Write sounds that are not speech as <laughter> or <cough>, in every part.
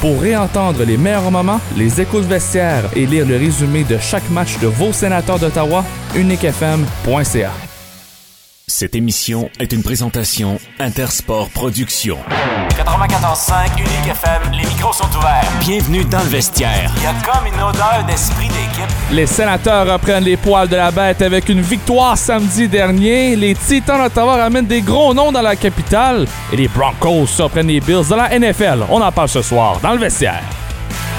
Pour réentendre les meilleurs moments, les échos de vestiaire et lire le résumé de chaque match de vos sénateurs d'Ottawa, uniquefm.ca. Cette émission est une présentation Intersport Productions. 94.5 Unique FM, les micros sont ouverts. Bienvenue dans le vestiaire. Il y a comme une odeur d'esprit d'équipe. Les sénateurs reprennent les poils de la bête avec une victoire samedi dernier. Les Titans d'Ottawa ramènent des gros noms dans la capitale. Et les Broncos surprennent les Bills dans la NFL. On en parle ce soir dans le vestiaire.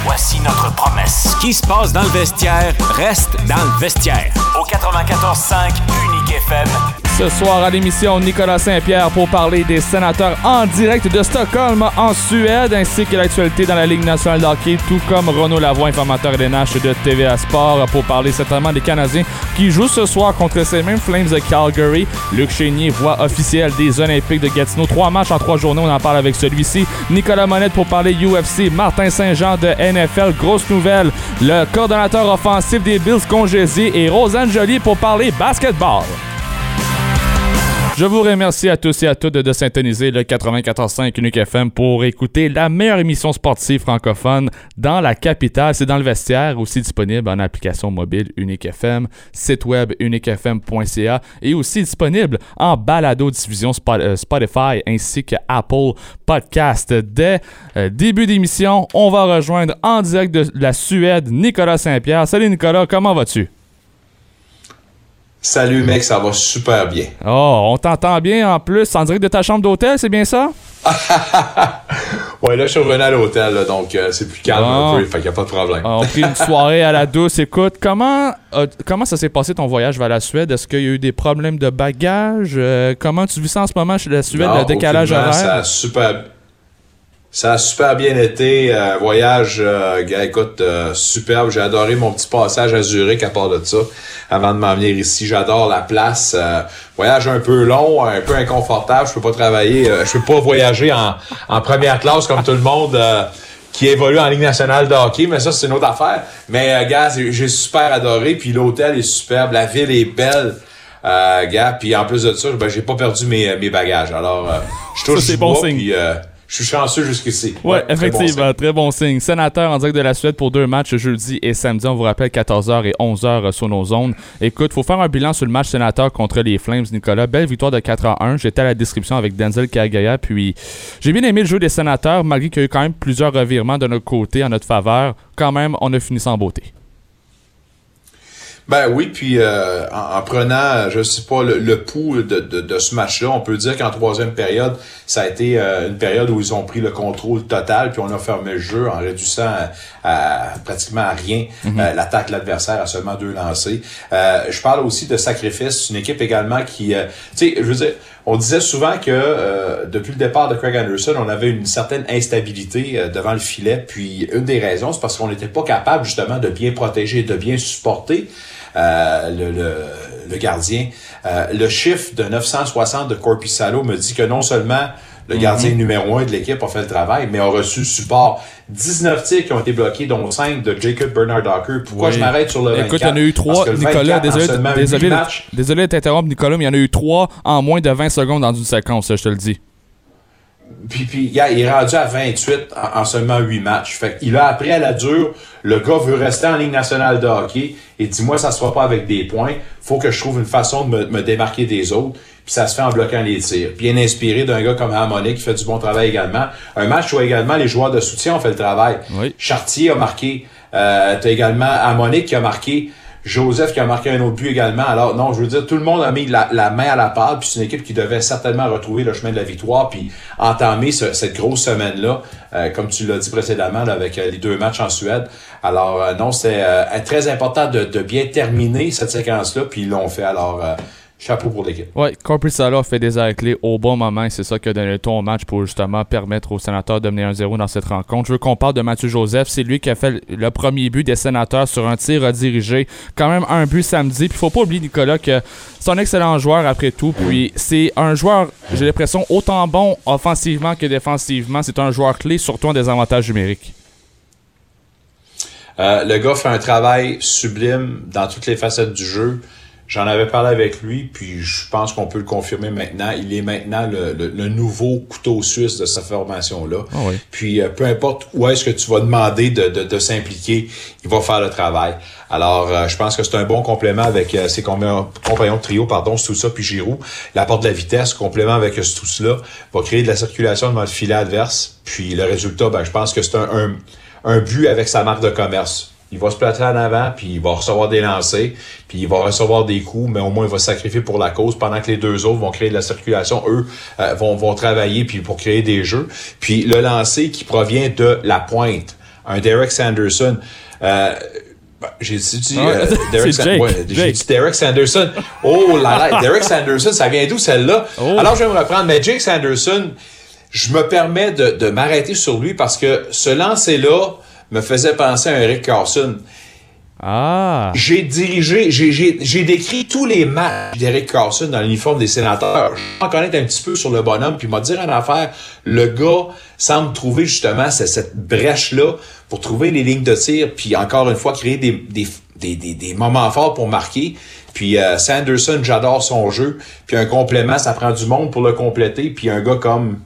Voici notre promesse. Ce qui se passe dans le vestiaire reste dans le vestiaire. Au 94.5 Unique FM. Ce soir à l'émission, Nicolas Saint-Pierre pour parler des sénateurs en direct de Stockholm en Suède, ainsi que l'actualité dans la Ligue nationale de hockey, tout comme Renaud Lavoie, informateur NH de TVA Sport, pour parler certainement des Canadiens qui jouent ce soir contre ces mêmes Flames de Calgary. Luc Chénier, voix officielle des Olympiques de Gatineau. Trois matchs en trois journées, on en parle avec celui-ci. Nicolas Monette pour parler UFC. Martin Saint-Jean de NFL, grosse nouvelle. Le coordonnateur offensif des Bills congédié et Rosanne Jolie pour parler basketball. Je vous remercie à tous et à toutes de syntoniser le 94.5 Unique FM pour écouter la meilleure émission sportive francophone dans la capitale. C'est dans le vestiaire, aussi disponible en application mobile Unique FM, site web uniquefm.ca et aussi disponible en balado diffusion euh, Spotify ainsi que Apple Podcast. Dès euh, début d'émission, on va rejoindre en direct de la Suède Nicolas Saint-Pierre. Salut Nicolas, comment vas-tu? Salut mec, ça va super bien. Oh, on t'entend bien en plus en direct de ta chambre d'hôtel, c'est bien ça? <laughs> ouais, là je suis revenu à l'hôtel, donc euh, c'est plus calme un peu, fait qu'il n'y a pas de problème. On a pris une soirée à la <laughs> douce. Écoute, comment, euh, comment ça s'est passé ton voyage vers la Suède? Est-ce qu'il y a eu des problèmes de bagages? Euh, comment tu vis ça en ce moment chez la Suède, le décalage horaire? Ça a super ça a super bien été. Euh, voyage, euh, écoute, euh, superbe. J'ai adoré mon petit passage à Zurich à part de ça. Avant de m'en venir ici, j'adore la place. voyage un peu long, un peu inconfortable. Je peux pas travailler, je peux pas voyager en, en première classe comme tout le monde qui évolue en Ligue nationale de hockey, mais ça, c'est une autre affaire. Mais, gars, j'ai super adoré. Puis l'hôtel est superbe, la ville est belle. Euh, gars, puis en plus de ça, ben, j'ai pas perdu mes, mes bagages. Alors, je touche ça, bon signe. Je suis chanceux jusqu'ici. Ouais, effectivement, très bon, signe. Sénateur en direct de la Suède pour deux matchs jeudi et samedi. On vous rappelle 14h et 11h sur nos zones. Écoute, faut faire un bilan sur le match sénateur contre les Flames, Nicolas. Belle victoire de 4 à 1. J'étais à la description avec Denzel Kagaya. Puis j'ai bien aimé le jeu des sénateurs, malgré qu'il y a eu quand même plusieurs revirements de notre côté en notre faveur. Quand même, on a fini sans beauté. Ben oui, puis euh, en, prenant, je sais pas, le, pouls de, de, ce match-là, on peut dire qu'en troisième période, ça a été euh, une période où ils ont pris le contrôle total, puis on a fermé le jeu en réduisant à, pratiquement à rien mhm. euh, l'attaque de l'adversaire à seulement deux lancés. je parle aussi de sacrifice, une équipe également qui, tu sais, je veux dire, on disait souvent que depuis le départ de Craig Anderson, on avait une certaine instabilité devant le filet. Puis une des raisons, c'est parce qu'on n'était pas capable justement de bien protéger, de bien supporter. Euh, le, le, gardien. Euh, le chiffre de 960 de Corpissalo me dit que non seulement le mhm. gardien numéro un de l'équipe a fait le travail, mais a reçu support. 19 tirs qui ont été bloqués, dont 5 de Jacob Bernard Docker. Pourquoi je m'arrête sur le 24? Écoute, il y en a eu 3, Nicolas, désolé, désolé, désolé de t'interrompre, Nicolas, mais il y en a eu 3 en moins de 20 secondes dans une séquence, je te le dis. Puis, puis il est rendu à 28 en, seulement 8 matchs. Fait il a appris à la dure. Le gars veut rester en Ligue nationale de hockey. Et dis-moi, ça se fera pas avec des points. Faut que je trouve une façon de me, démarquer des autres. Puis ça se fait en bloquant les tirs. Bien inspiré d'un gars comme Harmonic qui fait du bon travail également. Un match où également les joueurs de soutien ont fait le travail. Chartier a marqué. Euh, T'as également Harmonic qui a marqué. Joseph qui a marqué un autre but également. Alors non, je veux dire, tout le monde a mis la, main à la pâte, puis c'est une équipe qui devait certainement retrouver le chemin de la victoire, puis entamer cette grosse semaine-là, euh, comme tu l'as dit précédemment, avec euh, les deux matchs en Suède. Alors euh, non, c'est très important de, de, bien terminer cette séquence-là, puis ils l'ont fait. Alors chapeau pour l'équipe. Oui, Corpus Sala fait des arrêts clés au bon moment et c'est ça qui a donné le ton au match pour justement permettre aux sénateurs de mener 1-0 dans cette rencontre. Je veux qu'on parle de Mathieu Joseph. C'est lui qui a fait le premier but des sénateurs sur un tir redirigé. Quand même un but samedi. Puis faut pas oublier, Nicolas, que c'est un excellent joueur après tout. Puis c'est un joueur, j'ai l'impression, autant bon offensivement que défensivement. C'est un joueur clé, surtout en désavantage numérique. Euh, le gars fait un travail sublime dans toutes les facettes du jeu J'en avais parlé avec lui, puis je pense qu'on peut le confirmer maintenant. Il est maintenant le, le, nouveau couteau suisse de cette formation-là. Ah oui. Puis euh, peu importe où est-ce que tu vas demander de, de, de s'impliquer, il va faire le travail. Alors, euh, je pense que c'est un bon complément avec euh, ses compagnons de trio, pardon, ça puis Giroud. L'apport de la vitesse, complément avec tout cela, va créer de la circulation devant le filet adverse. Puis le résultat, ben, je pense que c'est un, un, un but avec sa marque de commerce il va se placer en avant, puis il va recevoir des lancers, puis il va recevoir des coups, mais au moins il va se sacrifier pour la cause, pendant que les deux autres vont créer de la circulation. Eux euh, vont, vont travailler puis pour créer des jeux. Puis le lancer qui provient de la pointe, un Derek Sanderson. Euh, j'ai dit, euh, Derek, <laughs> dit Derek Sanderson. Oh là là, <laughs> Derek Sanderson, ça vient d'où celle-là? Oh. Alors je vais me reprendre, mais Jake Sanderson, je me permets de, de m'arrêter sur lui parce que ce lancer-là, me faisait penser à Eric Carson. Ah. J'ai dirigé, j'ai décrit tous les matchs d'Eric Carson dans l'uniforme des sénateurs. Je vais en connaître un petit peu sur le bonhomme, puis m'a dire en affaire, le gars semble trouver justement cette, brèche-là pour trouver les lignes de tir, puis encore une fois, créer des, des, des, des, moments forts pour marquer. Puis euh, Sanderson, j'adore son jeu. Puis un complément, ça prend du monde pour le compléter. Puis un gars comme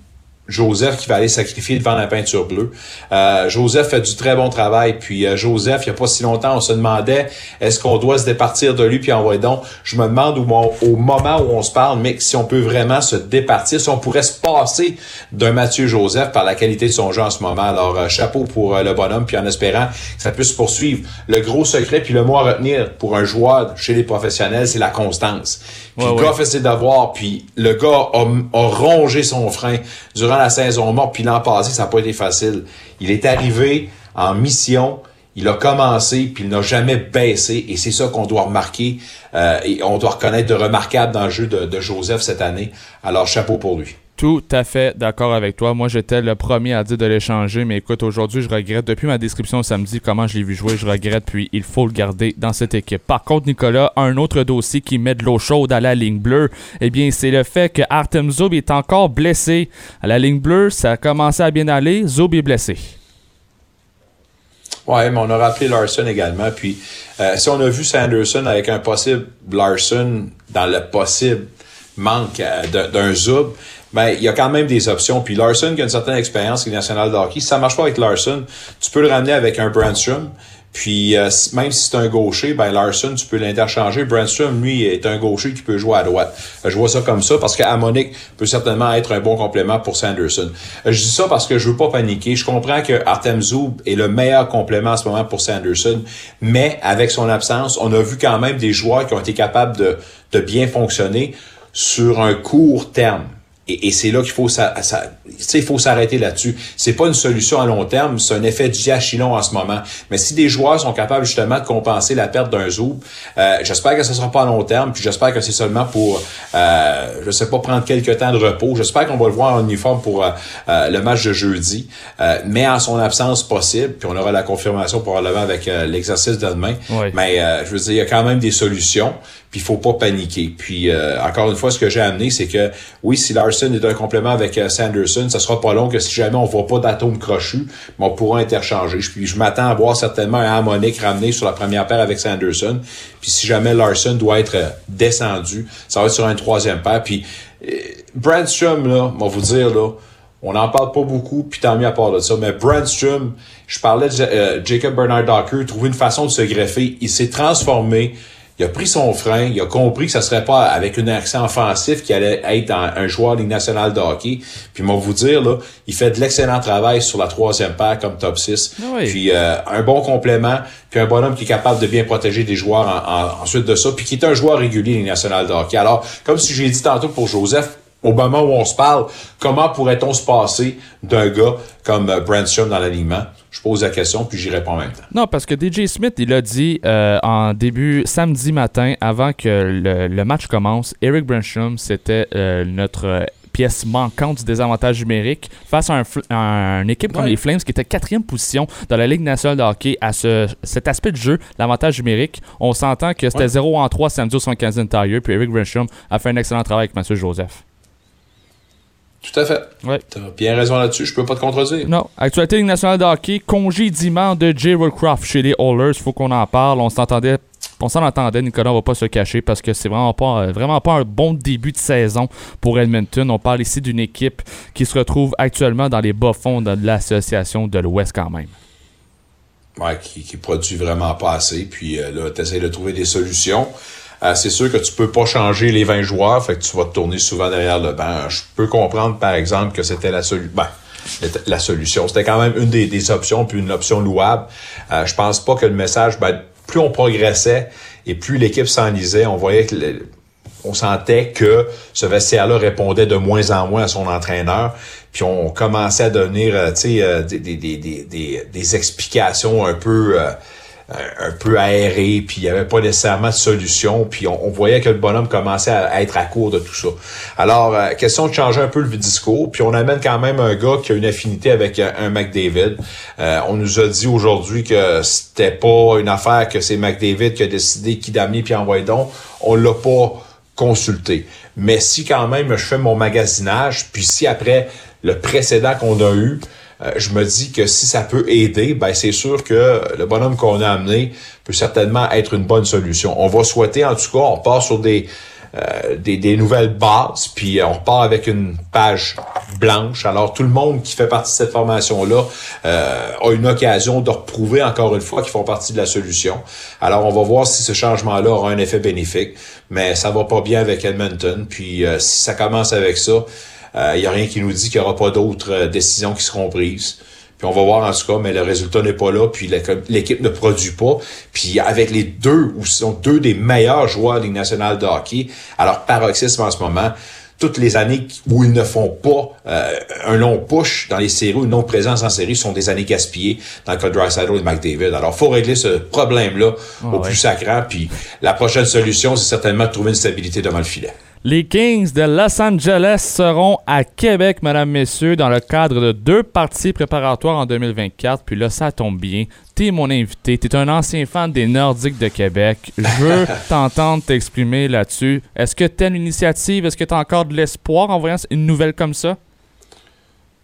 Joseph qui va aller sacrifier devant la peinture bleue. Euh, Joseph fait du très bon travail. Puis euh, Joseph, il n'y a pas si longtemps, on se demandait est-ce qu'on doit se départir de lui puis envoyer donc. Je me demande au, moment où on se parle, mais si on peut vraiment se départir, si on pourrait se passer d'un Mathieu Joseph par la qualité de son jeu en ce moment. Alors euh, chapeau pour le bonhomme, puis en espérant que ça puisse poursuivre. Le gros secret, puis le mot à retenir pour un joueur chez les professionnels, c'est la constance. Puis le gars fait ses devoirs, puis le gars a, a rongé son frein durant la saison morte, puis l'an passé, ça n'a pas été facile. Il est arrivé en mission, il a commencé, puis il n'a jamais baissé, et c'est ça qu'on doit remarquer, euh, et on doit reconnaître de remarquable dans le jeu de Joseph cette année. Alors, chapeau pour lui. Tout à fait d'accord avec toi. Moi, j'étais le premier à dire de l'échanger, mais écoute, aujourd'hui, je regrette. Depuis ma description samedi, comment je l'ai vu jouer, je regrette, puis il faut le garder dans cette équipe. Par contre, Nicolas, un autre dossier qui met de l'eau chaude à la ligne bleue, eh bien, c'est le fait que Artem Zoub est encore blessé. À la ligne bleue, ça a commencé à bien aller. Zoub est blessé. Ouais, mais on a rappelé Larson également. Puis, euh, si on a vu Sanderson avec un possible Larson dans le possible manque euh, d'un Zoub, ben, il y a quand même des options. Puis Larson, qui a une certaine expérience nationale de hockey, si ça marche pas avec Larson, tu peux le ramener avec un Brandstrom. Puis euh, même si c'est un gaucher, ben Larson, tu peux l'interchanger. Brandstrom, lui, est un gaucher qui peut jouer à droite. Euh, je vois ça comme ça parce qu'Amonic peut certainement être un bon complément pour Sanderson. Euh, je dis ça parce que je veux pas paniquer. Je comprends que Artem Zoub est le meilleur complément en ce moment pour Sanderson, mais avec son absence, on a vu quand même des joueurs qui ont été capables de, de bien fonctionner sur un court terme. Et, et c'est là qu'il faut ça, ça il faut s'arrêter là-dessus. C'est pas une solution à long terme, c'est un effet diachylon en ce moment. Mais si des joueurs sont capables justement de compenser la perte d'un zoom, euh, j'espère que ce sera pas à long terme, puis j'espère que c'est seulement pour, euh, je sais pas, prendre quelques temps de repos. J'espère qu'on va le voir en uniforme pour euh, euh le match de jeudi, euh, mais en son absence possible, puis on aura la confirmation probablement avec l'exercice de demain. Mais je veux dire, il y a quand même des solutions puis il faut pas paniquer. Puis encore une fois, ce que j'ai amené, c'est que oui, si Larson est un complément avec Sanderson, ça sera pas long que si jamais on voit pas d'atomes crochus, on pourra interchanger. Puis je m'attends à voir certainement un harmonique ramené sur la première paire avec Sanderson. Puis si jamais Larson doit être euh, descendu, ça va être sur un troisième paire. Puis euh, Brandstrom, là, on va vous dire, là, on n'en parle pas beaucoup, puis tant mieux à part de ça. Mais Brandstrom, je parlais de euh, Jacob Bernard Docker, trouver une façon de se greffer. Il s'est transformé il a pris son frein, il a compris que ça serait pas avec un accent offensif qu'il allait être un, joueur de Ligue nationale de hockey. Puis moi vous dire là, il fait de l'excellent travail sur la troisième paire comme top 6. Ah puis euh, un bon complément, puis un bonhomme qui est capable de bien protéger des joueurs en, ensuite de ça, puis qui est un joueur régulier Ligue nationale de hockey. Alors, comme si j'ai dit tantôt pour Joseph, au moment où on se parle, comment pourrait-on se passer d'un gars comme euh, Brandstrom dans l'alignement? Je pose la question, puis j'y réponds en même temps. Non, parce que DJ Smith, il a dit euh, en début samedi matin, avant que le, match commence, Eric Brandstrom, c'était euh, notre pièce manquante du désavantage numérique face à, un, une équipe comme les Flames qui était quatrième position dans la Ligue nationale de hockey à ce, cet aspect de jeu, l'avantage numérique. On s'entend que c'était 0 en 3 samedi au 75 Tire, puis Eric Brandstrom a fait un excellent travail avec Mathieu Joseph. Tout à fait. Ouais. T'as bien raison là-dessus, je peux pas te contredire. Non. Actualité Ligue nationale de hockey, congédiement de Jay Woodcroft chez les Oilers, faut qu'on en parle. On s'entendait On s'en entendait, Nicolas, on va pas se cacher parce que c'est vraiment pas, vraiment pas un bon début de saison pour Edmonton. On parle ici d'une équipe qui se retrouve actuellement dans les bas-fonds de l'association de l'Ouest quand même. Ouais, qui, qui produit vraiment pas assez. Puis euh, là, tu essaies de trouver des solutions. Euh, c'est sûr que tu peux pas changer les 20 joueurs, fait que tu vas te tourner souvent derrière le banc. Je peux comprendre, par exemple, que c'était la solution. Ben, la solution. C'était quand même une des, options, puis une option louable. Euh, je pense pas que le message, ben, plus on progressait et plus l'équipe s'enlisait, on voyait que on sentait que ce vestiaire-là répondait de moins en moins à son entraîneur. Puis on commençait à donner euh, euh, des, des, des, des, explications un peu euh, un peu aérées, puis il n'y avait pas nécessairement de solution, puis on, voyait que le bonhomme commençait à, être à court de tout ça. Alors, question de changer un peu le discours, puis on amène quand même un gars qui a une affinité avec un, McDavid. on nous a dit aujourd'hui que c'était pas une affaire que c'est McDavid qui a décidé qui d'amener puis envoyer donc. On l'a pas consulté. Mais si quand même je fais mon magasinage, puis si après le précédent qu'on a eu, euh, je me dis que si ça peut aider, ben c'est sûr que le bonhomme qu'on a amené peut certainement être une bonne solution. On va souhaiter, en tout cas, on part sur des, euh, des, nouvelles bases, puis on repart avec une page blanche. Alors tout le monde qui fait partie de cette formation-là euh, a une occasion de reprouver encore une fois qu'ils font partie de la solution. Alors on va voir si ce changement-là aura un effet bénéfique, mais ça va pas bien avec Edmonton. Puis si ça commence avec ça, il euh, n'y a rien qui nous dit qu'il n'y aura pas d'autres euh, décisions qui seront prises. Puis on va voir en tout cas, mais le résultat n'est pas là, puis l'équipe ne produit pas. Puis avec les deux, ou sont deux des meilleurs joueurs de Ligue nationale de hockey, alors paroxysme en ce moment, toutes les années où ils ne font pas euh, un long push dans les séries ou une longue présence en série sont des années gaspillées dans le cas de Dreisaitl et McDavid. Alors, faut régler ce problème-là au plus sacrant. Puis la prochaine solution, c'est certainement de trouver une stabilité devant le filet. Les Kings de Los Angeles seront à Québec, mesdames, messieurs, dans le cadre de deux parties préparatoires en 2024. Puis là, ça tombe bien. T'es mon invité. T'es un ancien fan des Nordiques de Québec. Je veux <laughs> t'entendre t'exprimer là-dessus. Est-ce que t'as une initiative? Est-ce que t'as encore de l'espoir en voyant une nouvelle comme ça?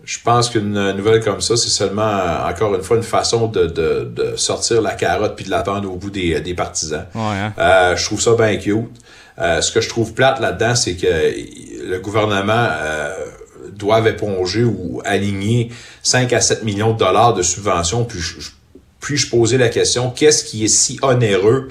Je pense qu'une nouvelle comme ça, c'est seulement, encore une fois, une façon de, sortir la carotte puis de la au bout des, partisans. Hein? Euh, je trouve ça bien cute. Euh, ce que je trouve plate là-dedans, c'est que le gouvernement euh, doit éponger ou aligner 5 à 7 millions de dollars de subventions. Puis je, puis je posais la question, qu'est-ce qui est si onéreux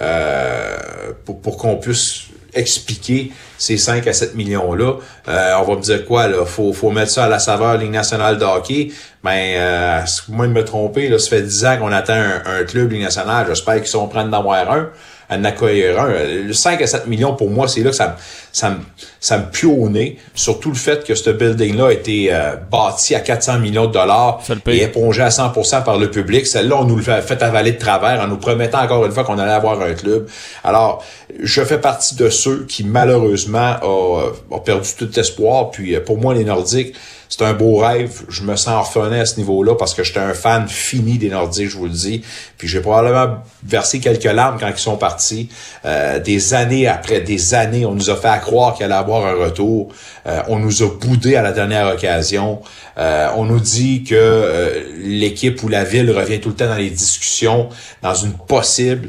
euh, pour, pour qu'on puisse expliquer ces 5 à 7 millions-là? Euh, on va me dire quoi, là? Faut, faut mettre ça à la saveur Ligue nationale de hockey. Ben, euh, moi de me tromper, là, ça fait 10 ans qu'on attend un, club Ligue nationale. J'espère qu'ils sont prêts d'en avoir un à. Le 5 à 7 millions, pour moi, c'est là que ça, ça, me, ça me pue au nez. Surtout le fait que ce building-là a été euh, bâti à 400 millions de dollars et épongé à 100% par le public. Celle-là, on nous le fait, avaler de travers en nous promettant encore une fois qu'on allait avoir un club. Alors, je fais partie de ceux qui, malheureusement, ont, ont perdu tout espoir. Puis, euh, pour moi, les Nordiques, c'est un beau rêve. Je me sens orphelin à ce niveau-là parce que j'étais un fan fini des Nordiques, je vous le dis. Puis j'ai probablement versé quelques larmes quand ils sont partis. Euh, des années après des années, on nous a fait croire qu'il allait avoir un retour. Euh, on nous a boudé à la dernière occasion. Euh, on nous dit que l'équipe ou la ville revient tout le temps dans les discussions, dans une possible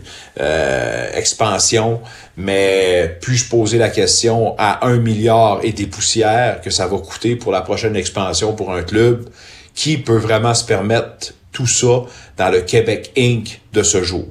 expansion mais puis-je poser la question à un milliard et des poussières que ça va coûter pour la prochaine expansion pour un club? Qui peut vraiment se permettre tout ça dans le Québec Inc. de ce jour?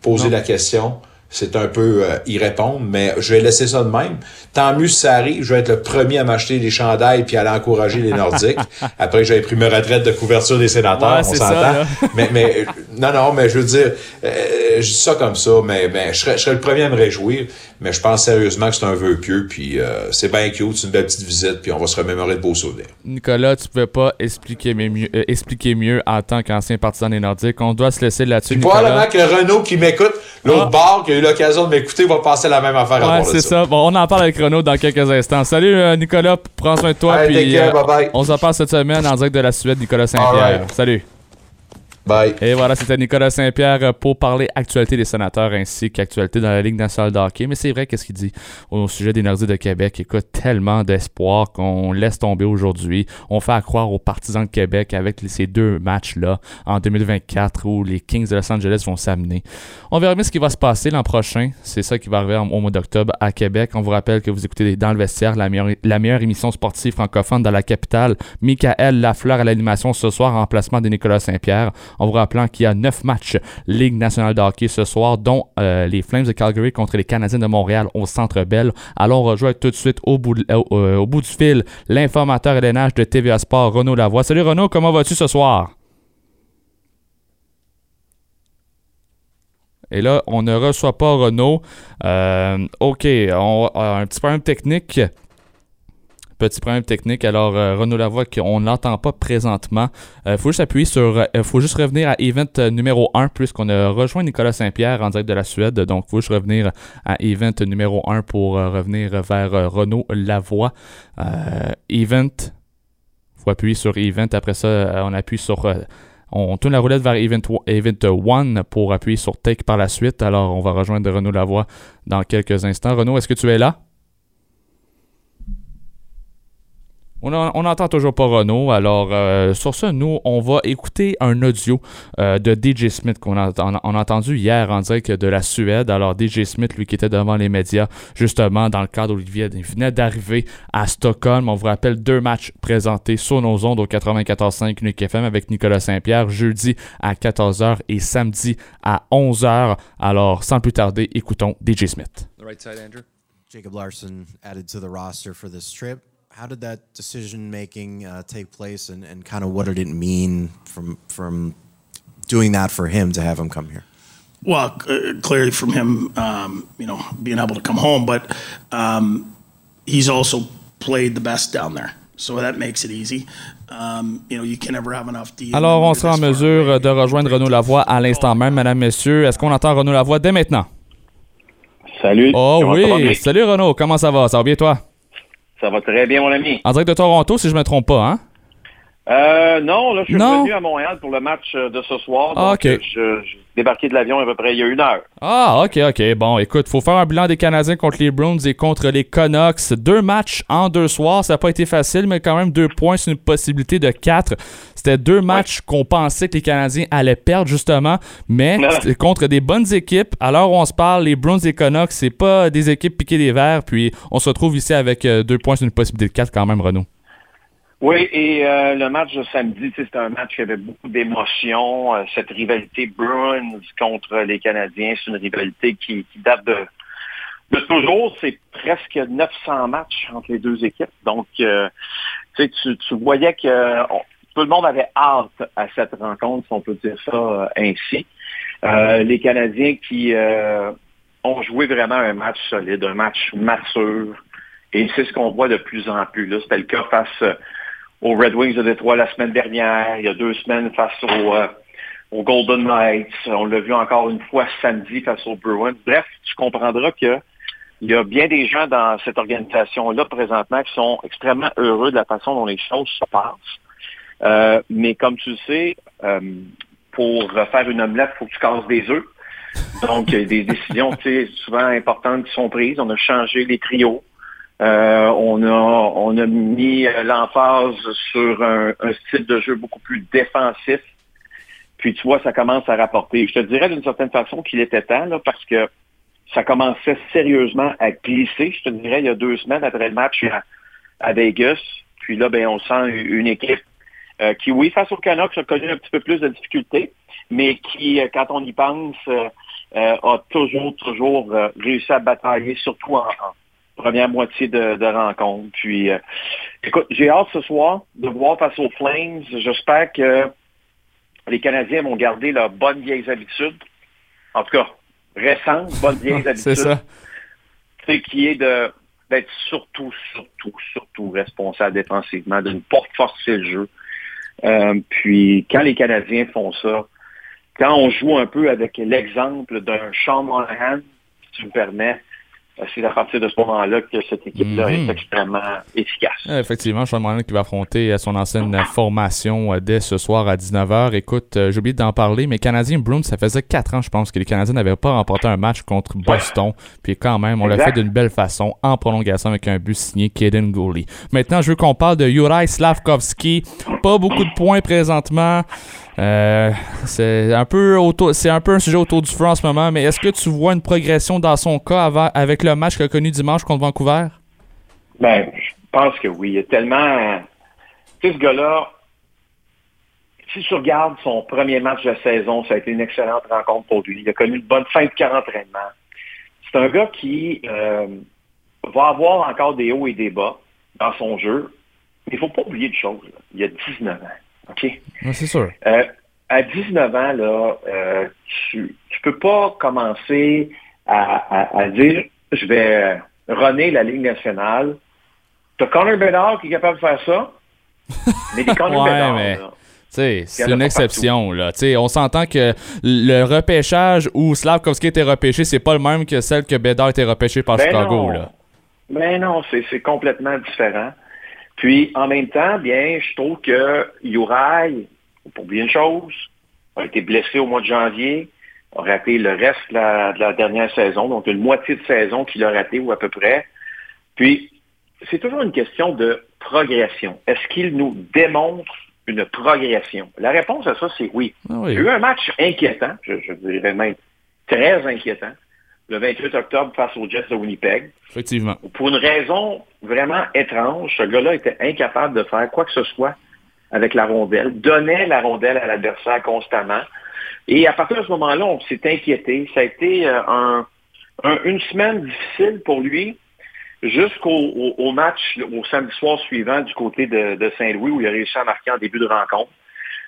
Poser la question c'est un peu euh, y répondre, mais je vais laisser ça de même. Tant mieux si ça arrive, je vais être le premier à m'acheter des chandails puis aller encourager les Nordiques. <laughs> Après que j'avais pris ma retraite de couverture des sénateurs, on s'entend. <laughs> Mais, mais non, non, mais je veux dire, euh, je dis ça comme ça, mais, mais je, serais, je serais le premier à me réjouir. Mais je pense sérieusement que c'est un vœu pieux, puis euh, c'est bien cute, c'est une belle petite visite, puis on va se remémorer de beaux souvenirs. Nicolas, tu pouvais pas expliquer mieux, euh, expliquer mieux en tant qu'ancien partisan des Nordiques. On doit se laisser là-dessus. Probablement que Renault qui m'écoute, l'autre ah. bar qui a eu l'occasion de m'écouter, va passer la même affaire ouais, c'est ça. Bon, on en parle avec Renault dans quelques instants. Salut euh, Nicolas, prends soin de toi. puis, bye bye. On se reparle cette semaine en direct de la Suède, Nicolas Saint-Pierre. Salut. Bye. Et voilà, c'était Nicolas Saint-Pierre pour parler actualité des sénateurs ainsi qu'actualité dans la Ligue nationale de hockey. Mais c'est vrai, qu'est-ce qu'il dit au sujet des Nordiques de Québec? Écoute, tellement d'espoir qu'on laisse tomber aujourd'hui. On fait croire aux partisans de Québec avec ces deux matchs-là en 2024 où les Kings de Los Angeles vont s'amener. On verra bien ce qui va se passer l'an prochain. C'est ça qui va arriver au mois d'octobre à Québec. On vous rappelle que vous écoutez dans le vestiaire la meilleure, émission sportive francophone dans la capitale. Michael Lafleur à l'animation ce soir en remplacement de Nicolas Saint-Pierre. En vous rappelant qu'il y a neuf matchs Ligue nationale de hockey ce soir, dont euh, les Flames de Calgary contre les Canadiens de Montréal au Centre Bell. Alors on rejoint tout de suite au bout, euh, euh, du fil l'informateur LNH de TVA Sport, Renaud Lavoie. Salut Renaud, comment vas-tu ce soir? Et là, on ne reçoit pas Renault. OK, on, un petit problème technique. Petit problème technique. Alors, euh, Renaud Lavoie, on ne l'entend pas présentement. Il euh, faut juste appuyer sur. Il euh, faut juste revenir à event numéro 1, puisqu'on a rejoint Nicolas Saint-Pierre en direct de la Suède. Donc, il faut juste revenir à event numéro 1 pour revenir vers Renaud Lavoie. event. Faut appuyer sur event. Après ça, on appuie sur. On tourne la roulette vers Event, event 1 pour appuyer sur Take par la suite. Alors, on va rejoindre Renaud Lavoie dans quelques instants. Renaud, est-ce que tu es là? On n'entend toujours pas Renault. Alors, euh, sur ça, nous, on va écouter un audio euh, de DJ Smith qu'on a, entendu hier en direct de la Suède. Alors, DJ Smith, lui qui était devant les médias, justement, dans le cadre d'Olivier, il venait d'arriver à Stockholm. On vous rappelle deux matchs présentés sur nos ondes au 94.5 Unique FM avec Nicolas Saint-Pierre, jeudi à 14h et samedi à 11h. Alors, sans plus tarder, écoutons DJ Smith. Jacob Larson added to the roster for this trip. How did that decision making uh, take place, and, and kind of what did it mean from from doing that for him to have him come here? Well, uh, clearly from him, um, you know, being able to come home, but um, he's also played the best down there. So that makes it easy. Um, you know, you can never have enough Alors, on sera en mesure de rejoindre Renaud Lavoie à l'instant même, Madame, Messieurs. Est-ce qu'on entend Renaud Lavoie dès maintenant? Salut. Oh oui, salut Renaud, comment ça va? Ça va bien toi? Ça va très bien, mon ami. En direct de Toronto, si je ne me trompe pas, hein? Euh, non, là, je suis revenu à Montréal pour le match euh, de ce soir. Ah, donc, euh, je, je débarqué de l'avion à peu près il y a une heure. Ah, ok, ok. Bon, écoute, faut faire un bilan des Canadiens contre les Browns et contre les Canucks. Deux matchs en deux soirs. Ça n'a pas été facile, mais quand même deux points, c'est une possibilité de quatre. C'était deux matchs qu'on pensait que les Canadiens allaient perdre, justement, mais c'était contre des bonnes équipes. Alors, on se parle, les Browns et les Canucks, c'est pas des équipes piquées des verres. Puis, on se retrouve ici avec euh, deux points, c'est une possibilité de quatre quand même, Renaud. Oui, et euh, le match de samedi, c'était un match qui avait beaucoup d'émotions. Euh, cette rivalité Bruins contre les Canadiens, c'est une rivalité qui, date de, toujours. C'est presque 900 matchs entre les deux équipes. Donc, euh, tu, voyais que tout le monde avait hâte à cette rencontre, si on peut dire ça ainsi. les Canadiens qui ont joué vraiment un match solide, un match mature. Et c'est ce qu'on voit de plus en plus. C'était le cas face aux Red Wings de Détroit la semaine dernière, il y a deux semaines face euh, aux, Golden Knights. On l'a vu encore une fois samedi face aux Bruins. Bref, tu comprendras que il y a bien des gens dans cette organisation-là présentement qui sont extrêmement heureux de la façon dont les choses se passent. Euh, mais comme tu le sais, euh, pour faire une omelette, il faut que tu casses des œufs. Donc, il y a des décisions souvent importantes qui sont prises. On a changé les trios. Euh, on, a, on a mis euh, l'emphase sur un, style de jeu beaucoup plus défensif. Puis tu vois, ça commence à rapporter. Je te dirais d'une certaine façon qu'il était temps, là, parce que ça commençait sérieusement à glisser. Je te dirais, il y a deux semaines après le match à, Vegas. Puis là, ben, on sent une équipe euh, qui, oui, face au Canucks, a connu un petit peu plus de difficultés, mais qui, quand on y pense, a toujours, toujours réussi à batailler, surtout en, première moitié de, rencontre. Puis, euh, écoute, j'ai hâte ce soir de voir face aux Flames. J'espère que les Canadiens vont garder leurs bonnes vieilles habitudes. En tout cas, récentes, bonnes vieilles <laughs> habitudes. C'est ça. C'est qui est de d'être surtout, surtout, surtout responsable défensivement, de ne pas forcer le jeu. Euh, puis quand les Canadiens font ça, quand on joue un peu avec l'exemple d'un Sean Monahan, si tu me permets, c'est à partir de ce moment-là que cette équipe-là Mhm. est extrêmement efficace. Euh, Effectivement, Sean Monahan qui va affronter euh, son ancienne euh, formation euh, dès ce soir à 19h. Écoute, euh, j'ai oublié d'en parler, mais Canadien Bruins, ça faisait 4 ans, je pense, que les Canadiens n'avaient pas remporté un match contre Boston. Puis quand même, on l'a fait d'une belle façon, en prolongation avec un but signé Kaden Gooley. Maintenant, je veux qu'on parle de Juraj Slavkovski. Pas beaucoup de points présentement. Euh, c'est un peu c'est un peu un sujet autour du feu en ce moment, mais est-ce que tu vois une progression dans son cas avant- avec le match qu'il a connu dimanche contre Vancouver? Ben, je pense que oui. Il y a tellement. Tu sais, ce gars-là, si tu regardes son premier match de saison, ça a été une excellente rencontre pour lui. Il a connu une bonne fin de camp d'entraînement. C'est un gars qui euh, va avoir encore des hauts et des bas dans son jeu. Mais il ne faut pas oublier une chose. là. Il a 19 ans. OK? C'est sûr. Euh, à 19 ans, là, euh, tu ne peux pas commencer à, à- à dire je vais runner la Ligue nationale. Tu as Connor Bedard qui est capable de faire ça? <laughs> Mais des Connor Ouais, Bedard, mais- là, c'est une exception, là. On s'entend que le repêchage où Slavkovski était repêché, c'est pas le même que celle que Bédard était repêché par Ben Chicago, non. là. Ben non, c'est complètement différent. Puis, en même temps, bien, je trouve que Uri, pour oublier une chose, a été blessé au mois de janvier, a raté le reste de la, de la dernière saison, donc une moitié de saison qu'il a raté ou à peu près. Puis, c'est toujours une question de progression. Est-ce qu'il nous démontre une progression? La réponse à ça, c'est oui. Ah Il y a eu un match inquiétant, je, je dirais même très inquiétant, le 28 octobre face aux Jets de Winnipeg. Effectivement. Pour une raison vraiment étrange, ce gars-là était incapable de faire quoi que ce soit avec la rondelle, donnait la rondelle à l'adversaire constamment. Et à partir de ce moment-là, on s'est inquiété. Ça a été euh, un- un- une semaine difficile pour lui jusqu'au au, au match, au samedi soir suivant du côté de, Saint-Louis où il a réussi à marquer en début de rencontre.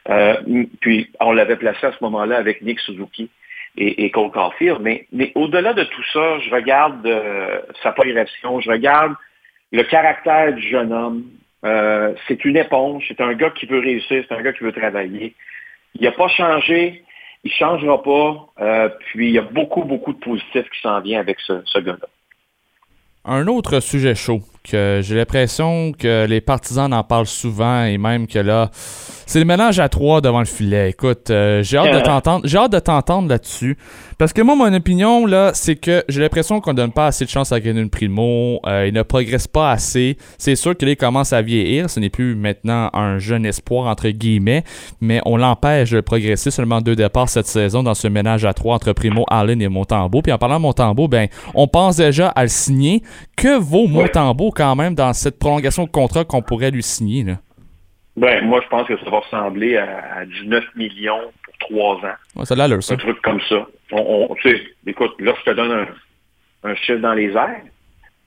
Euh, puis on l'avait placé à ce moment-là avec Nick Suzuki et, Cole Caulfield. Mais, au-delà de tout ça, je regarde euh, sa progression, je regarde le caractère du jeune homme. C'est une éponge, c'est un gars qui veut réussir, c'est un gars qui veut travailler. Il n'a pas changé, il ne changera pas. euh, puis il y a beaucoup, beaucoup de positifs qui s'en vient avec ce, ce gars-là. Un autre sujet chaud que j'ai l'impression que les partisans en parlent souvent et même que là, c'est le ménage à trois devant le filet. Écoute, euh, j'ai hâte de <laughs> t'entendre, j'ai hâte de t'entendre là-dessus parce que moi mon opinion là, c'est que j'ai l'impression qu'on donne pas assez de chance à Grenouille Primo, euh, il ne progresse pas assez. C'est sûr qu'il commence à vieillir, ce n'est plus maintenant un jeune espoir entre guillemets, mais on l'empêche de progresser seulement deux départs cette saison dans ce ménage à trois entre Primo, Allen et Montembeau. Puis en parlant de Montembeau, ben on pense déjà à le signer. Que vaut Montembeau quand même dans cette prolongation de contrat qu'on pourrait lui signer là? Ben, moi, je pense que ça va ressembler à, à 19 millions trois ans. Ouais, ça a l'air ça. Un truc comme ça. On, on- tu sais, écoute, là, je te donne un, un chiffre dans les airs,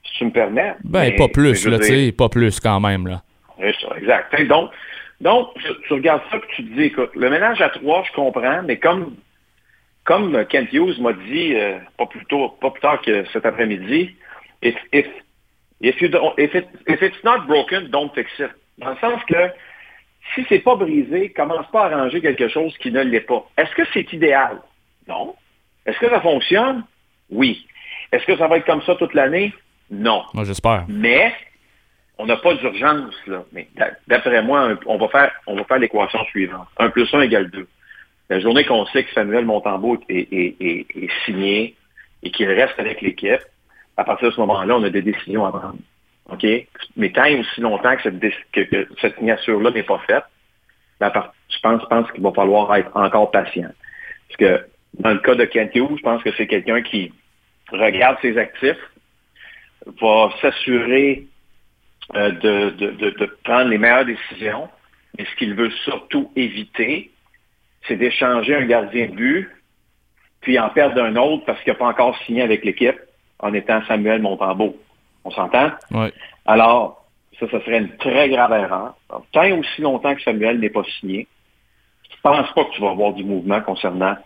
si tu me permets. Ben Mais- pas plus là, tu sais, pas plus quand même là. C'est ça, exact. Donc, donc tu, tu regardes ça et tu te dis, écoute, le ménage à trois, je comprends, mais comme, comme Kent Hughes m'a dit euh, pas plus tôt, pas plus tard que cet après-midi, if, if, if, you don't, if, it- if it's not broken, don't fix it. Dans le sens que si c'est pas brisé, commence pas à arranger quelque chose qui ne l'est pas. Est-ce que c'est idéal? Non. Est-ce que ça fonctionne? Oui. Est-ce que ça va être comme ça toute l'année? Non. Moi j'espère. Mais on n'a pas d'urgence, là. Mais d'a- d'après moi, on va faire, on va faire l'équation suivante. 1 plus 1 égale 2. La journée qu'on sait que Samuel Montembeau est, est- est- est signé et qu'il reste avec l'équipe, à partir de ce moment-là, on a des décisions à prendre. OK? Mais tant et aussi longtemps que cette, signature-là n'est pas faite, je pense, pense qu'il va falloir être encore patient. Parce que dans le cas de Kent Hughes, je pense que c'est quelqu'un qui regarde ses actifs, va s'assurer euh, de- de prendre les meilleures décisions. Mais ce qu'il veut surtout éviter, c'est d'échanger un gardien de but, puis en perdre un autre parce qu'il n'a pas encore signé avec l'équipe en étant Samuel Montembeau. On s'entend? Ouais. Alors, ça, ça serait une très grave erreur. Alors, tant et aussi longtemps que Samuel n'est pas signé, je pense pas que tu vas avoir du mouvement concernant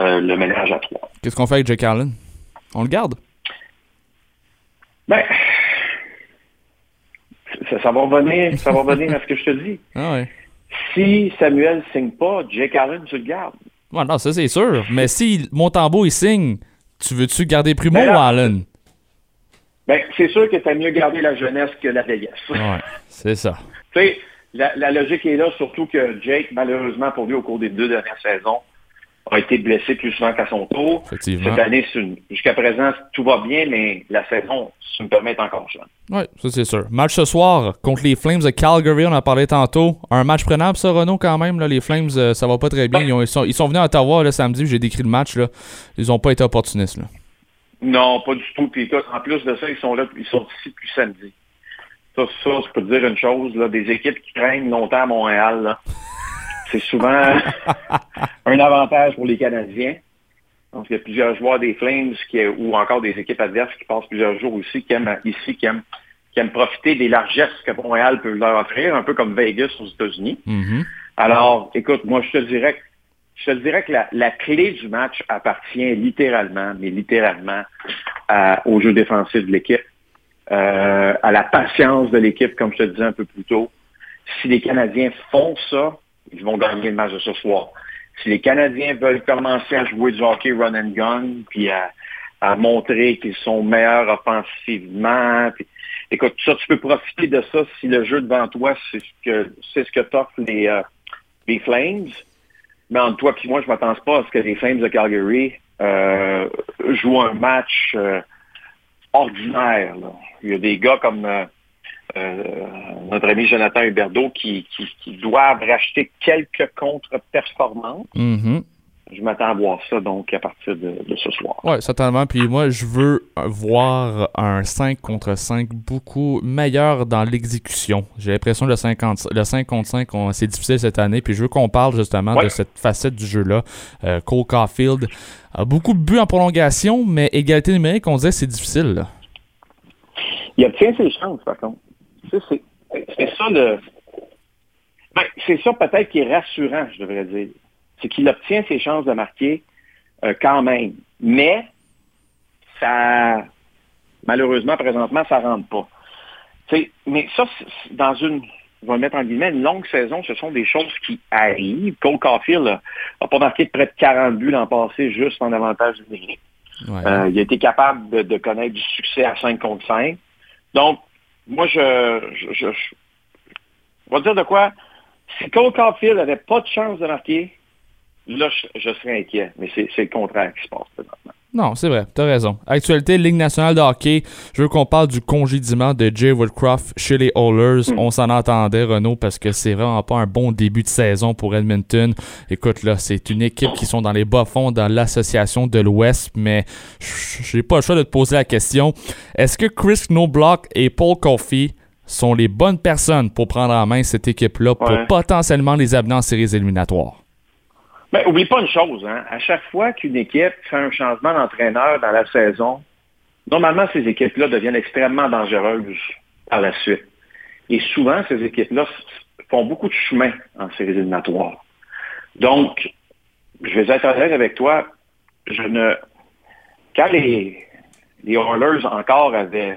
euh, le ménage à trois. Qu'est-ce qu'on fait avec Jake Allen? On le garde? Ben, ça, ça va revenir, ça va revenir à ce que je te dis. <laughs> Ah ouais. Si Samuel ne signe pas, Jake Allen, tu le gardes. Ouais, non, ça c'est sûr. Mais si Montembeau il signe, tu veux-tu garder Primo Ben ou Allen? Ben, c'est sûr que t'as mieux garder la jeunesse que la vieillesse. Ouais, c'est ça. <laughs> tu sais, la, la logique est là, surtout que Jake, malheureusement pour lui, au cours des deux dernières saisons, a été blessé plus souvent qu'à son tour. Effectivement. Cette année, jusqu'à présent, tout va bien, mais la saison, si tu me permets, est encore jeune. Oui, ça c'est sûr. Match ce soir contre les Flames de Calgary, on en a parlé tantôt. Un match prenable, ça, Renaud, quand même. Là, les Flames, euh, ça va pas très bien. Ils, ont- ils sont, ils sont venus à Ottawa le samedi, j'ai décrit le match. Là. Ils ont pas été opportunistes. Là. Non, pas du tout. Puis en plus de ça, ils sont là, ils sont ici depuis samedi. Ça, ça, je peux te dire une chose, là, des équipes qui traînent longtemps à Montréal, <laughs> c'est souvent <laughs> un avantage pour les Canadiens. Donc, il y a plusieurs joueurs des Flames qui, ou encore des équipes adverses qui passent plusieurs jours ici, qui aiment, ici, qui aiment, qui aiment profiter des largesses que Montréal peut leur offrir, un peu comme Vegas aux États-Unis. Mhm. Alors, écoute, moi, je te dirais que je te dirais que la, clé du match appartient littéralement, mais littéralement, au jeu défensif de l'équipe, euh, à la patience de l'équipe, comme je te disais un peu plus tôt. Si les Canadiens font ça, ils vont gagner le match de ce soir. Si les Canadiens veulent commencer à jouer du hockey run and gun, puis à, montrer qu'ils sont meilleurs offensivement, écoute, ça, tu peux profiter de ça si le jeu devant toi, c'est ce que c'est ce que t'offrent les, euh, les Flames. Mais entre toi et moi, je m'attends pas à ce que les Flames de Calgary euh, jouent un match euh, ordinaire. Il y a des gars comme euh, notre ami Jonathan Huberdeau qui, doivent racheter quelques contre-performances. Mhm. Je m'attends à voir ça donc à partir de, de ce soir. Ouais, certainement. Puis moi, je veux voir un 5 contre 5 beaucoup meilleur dans l'exécution. J'ai l'impression que le 5 contre, le 5 contre 5, on- c'est difficile cette année. Puis je veux qu'on parle justement Ouais. de cette facette du jeu-là. Euh, Cole Caulfield a beaucoup de buts en prolongation, mais égalité numérique, on disait c'est difficile. là. Il obtient ses chances, par contre. C'est ça le. Ben, c'est ça peut-être qui est rassurant, je devrais dire. C'est qu'il obtient ses chances de marquer euh, quand même. Mais ça malheureusement, présentement, ça rentre pas. Mais ça, dans une. Je vais le mettre en guillemets, une longue saison, ce sont des choses qui arrivent. Cole Caulfield n'a pas marqué de près de 40 buts l'an passé juste en avantage numérique. Ouais. Euh, il a été capable de, de connaître du succès à 5 contre 5. Donc, moi, je, je, je, je- on va dire de quoi? Si Cole Caulfield n'avait pas de chance de marquer, là, je, je serais inquiet. Mais c'est le contraire qui se passe présentement. Non, c'est vrai, t'as raison. Actualité, Ligue nationale de hockey. Je veux qu'on parle du congédiement de Jay Woodcroft chez les Oilers. On s'en entendait, Renaud, parce que c'est vraiment pas un bon début de saison pour Edmonton. Écoute, là, c'est une équipe qui sont dans les bas-fonds dans l'association de l'Ouest, mais j'ai pas le choix de te poser la question. Est-ce que Chris Knobloch et Paul Coffey sont les bonnes personnes pour prendre en main cette équipe-là pour Ouais. potentiellement les amener en séries éliminatoires? Ben, oublie pas une chose, hein. À chaque fois qu'une équipe fait un changement d'entraîneur dans la saison, normalement, ces équipes-là deviennent extrêmement dangereuses par la suite. Et souvent, ces équipes-là font beaucoup de chemin en séries éliminatoires. Donc, je vais être honnête avec toi, je ne. Quand les, les Oilers encore avaient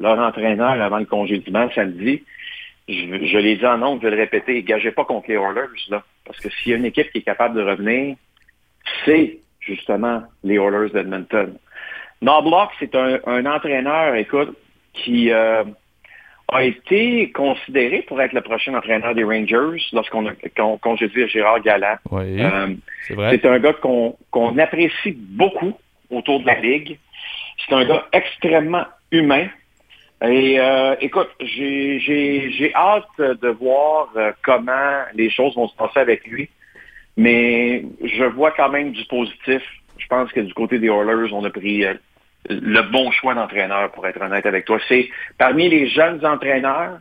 leur entraîneur avant le congédiement samedi, je, je l'ai dit en nombre, je vais le répéter, gagez pas contre les Oilers, là. Parce que s'il y a une équipe qui est capable de revenir, c'est justement les Oilers d'Edmonton. Knobloch, c'est un, un entraîneur, écoute, qui euh, a été considéré pour être le prochain entraîneur des Rangers lorsqu'on a qu'on congédié Gérard Galland. Oui, Euh, c'est vrai. c'est un gars qu'on qu'on apprécie beaucoup autour de la Ligue. C'est un gars extrêmement humain. Et euh, écoute, j'ai hâte de voir euh, comment les choses vont se passer avec lui. Mais je vois quand même du positif. Je pense que du côté des Oilers, on a pris euh, le bon choix d'entraîneur, pour être honnête avec toi. C'est parmi les jeunes entraîneurs,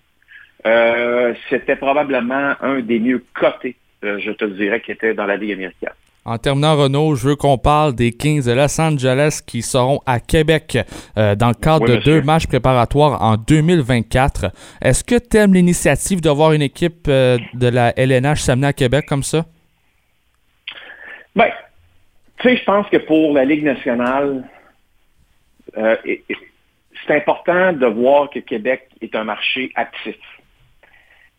c'était probablement un des mieux cotés, je te dirais, qui était dans la Ligue américaine. En terminant, Renaud, je veux qu'on parle des Kings de Los Angeles qui seront à Québec euh, dans le cadre Oui, de monsieur. deux matchs préparatoires en 2024. Est-ce que tu aimes l'initiative d'avoir une équipe euh, de la LNH s'amener à Québec comme ça? Ben, tu sais, je pense que pour la Ligue nationale, euh, c'est important de voir que Québec est un marché actif.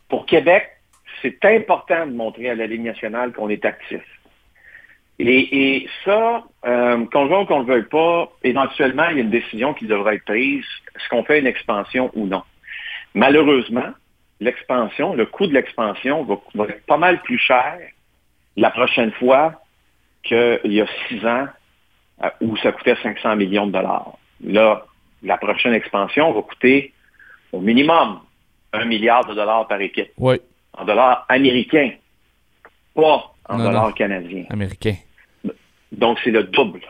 Pour Québec, c'est important de montrer à la Ligue nationale qu'on est actif. Et, et ça, euh, qu'on le veuille ou qu'on le veuille pas, éventuellement, il y a une décision qui devra être prise. Est-ce qu'on fait une expansion ou non? Malheureusement, l'expansion, le coût de l'expansion va, va être pas mal plus cher la prochaine fois qu'il y a six ans euh, où ça coûtait 500 millions de dollars. Là, la prochaine expansion va coûter au minimum un milliard de dollars par équipe. Oui. En dollars américains, pas en Non, dollars non. canadiens. Américain. Donc, c'est le double.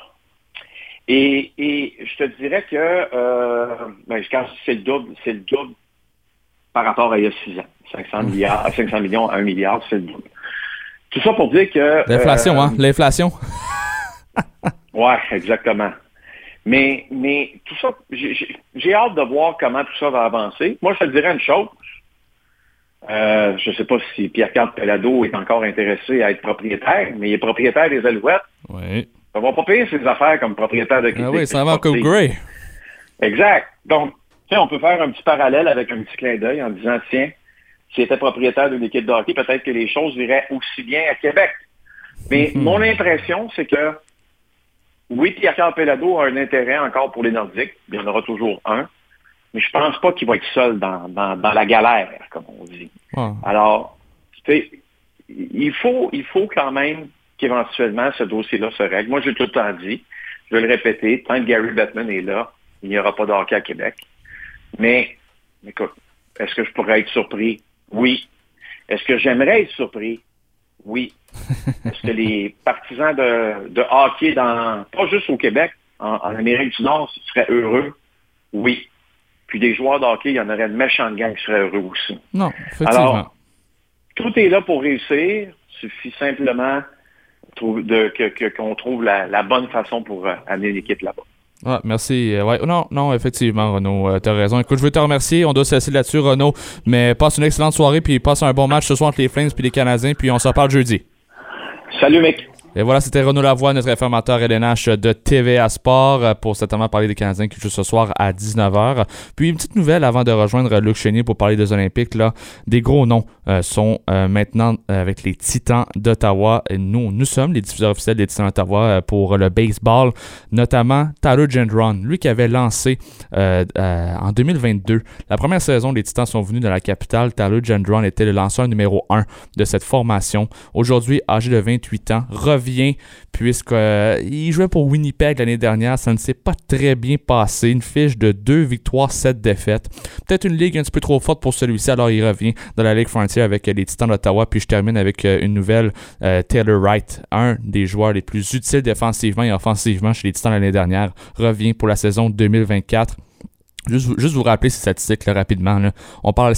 Et, et je te dirais que euh, ben, quand c'est le double, c'est le double par rapport à il y a six ans. 500 milliards, 500 millions à 1 milliard, c'est le double. Tout ça pour dire que... L'inflation, euh, hein? L'inflation. <laughs> Ouais, exactement. Mais, mais tout ça, j'ai hâte de voir comment tout ça va avancer. Moi, je te dirais une chose. Euh, je ne sais pas si Pierre-Carl Pelado est encore intéressé à être propriétaire, mais il est propriétaire des Alouettes. Oui. Ça va pas payer ses affaires comme propriétaire de Ah oui, ça va comme Gray. Exact. Donc, on peut faire un petit parallèle avec un petit clin d'œil en disant, tiens, s'il était propriétaire d'une équipe de hockey, peut-être que les choses iraient aussi bien à Québec. Mais Mhm. mon impression, c'est que oui, Pierre-Carl Pelado a un intérêt encore pour les Nordiques. Il y en aura toujours un. Mais je pense pas qu'il va être seul dans, dans, dans la galère, comme on dit. Alors, tu sais, il faut, il faut quand même qu'éventuellement ce dossier-là se règle. Moi, j'ai tout le temps dit, je vais le répéter, tant que Gary Bettman est là, il n'y aura pas de hockey à Québec. Mais, écoute, est-ce que je pourrais être surpris? Oui. Est-ce que j'aimerais être surpris? Oui. <laughs> Est-ce que les partisans de, de hockey, dans, pas juste au Québec, en, en Amérique du Nord, seraient heureux? Oui. Puis des joueurs de hockey, il y en aurait une méchante gang qui seraient heureux aussi. Non, effectivement. Alors, tout est là pour réussir. Il suffit simplement de- qu'on trouve la, la bonne façon pour euh, amener l'équipe là-bas. Ah, merci. Euh, ouais, non, non, effectivement, Renaud, euh, t'as raison. Écoute, je veux te remercier. On doit se laisser là-dessus, Renaud. Mais passe une excellente soirée, puis passe un bon match ce soir entre les Flames puis les Canadiens, puis on se reparle jeudi. Salut, mec. Et voilà, c'était Renaud Lavoie, notre informateur LNH de TVA Sport, euh, pour certainement parler des Canadiens qui jouent ce soir à 19h. Puis une petite nouvelle avant de rejoindre Luc Chénier pour parler des Olympiques. Là, des gros noms euh, sont euh, maintenant euh, avec les Titans d'Ottawa. Nous, nous sommes les diffuseurs officiels des Titans d'Ottawa euh, pour le baseball, notamment Tyler Gendron, lui qui avait lancé euh, euh, en 2022. La première saison, les Titans sont venus de la capitale. Tyler Gendron était le lanceur numéro 1 de cette formation. Aujourd'hui, âgé de 28 ans, revient puisqu'il jouait pour Winnipeg l'année dernière. Ça ne s'est pas très bien passé. Une fiche de 2 victoires, 7 défaites. Peut-être une ligue un petit peu trop forte pour celui-ci, alors il revient dans la Ligue Frontier avec euh, les Titans d'Ottawa. Puis je termine avec euh, une nouvelle. euh, Taylor Wright, un des joueurs les plus utiles défensivement et offensivement chez les Titans l'année dernière, revient pour la saison 2024. Juste, juste vous rappeler ces statistiques là, rapidement. On parle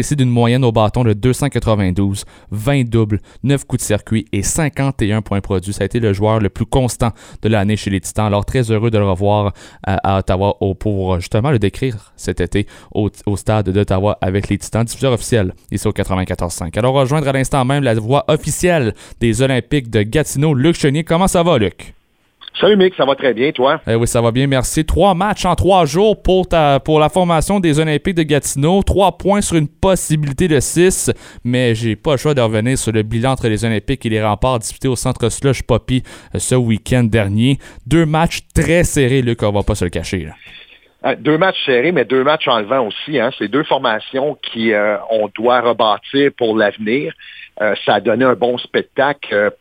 ici, d'une moyenne au bâton de 292, 20 doubles, 9 coups de circuit et 51 points produits. Ça a été le joueur le plus constant de l'année chez les Titans. Alors très heureux de le revoir à, à Ottawa pour euh, justement le décrire cet été au, au stade d'Ottawa avec les Titans. Diffuseur officiel ici au 94.5. Alors rejoindre à l'instant même la voix officielle des Olympiques de Gatineau, Luc Chenier. Comment ça va, Luc? Salut Mick, ça va très bien, toi? Eh oui, ça va bien, merci. Trois matchs en trois jours pour, ta, pour la formation des Olympiques de Gatineau. Trois points sur une possibilité de six, mais j'ai pas le choix de revenir sur le bilan entre les Olympiques et les remparts disputés au centre Slush Poppy euh, ce week-end dernier. Deux matchs très serrés, Luc, on va pas se le cacher. là. Euh, Deux matchs serrés, mais deux matchs en levant aussi. Hein. C'est deux formations qui euh, on doit rebâtir pour l'avenir. Euh, ça a donné un bon spectacle.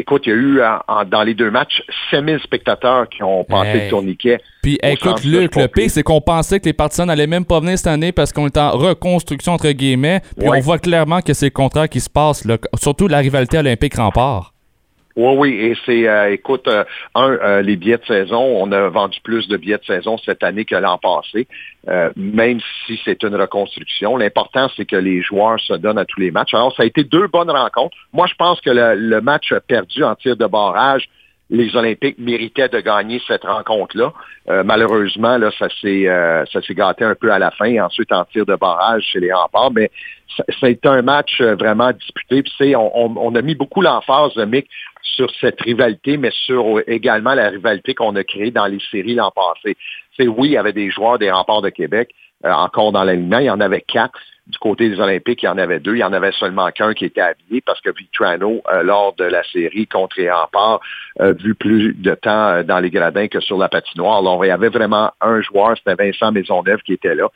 Écoute, il y a eu en- en- dans les deux matchs 7000 spectateurs qui ont passé Hey. le tourniquet. Puis écoute, Luc, le pire, c'est qu'on pensait que les partisans n'allaient même pas venir cette année parce qu'on est en reconstruction, entre guillemets. Puis Ouais. on voit clairement que c'est le contraire qui se passe, là. surtout la rivalité olympique-rempart. Oui, oui, et c'est, euh, écoute, euh, un, euh, les billets de saison, on a vendu plus de billets de saison cette année que l'an passé, euh, même si c'est une reconstruction. L'important, c'est que les joueurs se donnent à tous les matchs. Alors, ça a été deux bonnes rencontres. Moi, je pense que le, le match perdu en tir de barrage, les Olympiques méritaient de gagner cette rencontre-là. Euh, malheureusement, là, ça s'est euh, ça s'est gâté un peu à la fin, ensuite en tir de barrage chez les remparts, mais été un match euh, vraiment disputé. Puis, c'est- on, on, on a mis beaucoup l'emphase, euh, Mick, sur cette rivalité, mais sur euh, également la rivalité qu'on a créée dans les séries l'an passé. C'est oui, il y avait des joueurs des remparts de Québec euh, encore dans l'alignement, il y en avait quatre, Du côté des Olympiques, il y en avait deux. Il y en avait seulement qu'un qui était habillé parce que Vitrano, euh, lors de la série contre les remparts, a vu plus de temps euh, dans les gradins que sur la patinoire. Alors, il y avait vraiment un joueur, c'était Vincent Maisonneuve qui était là.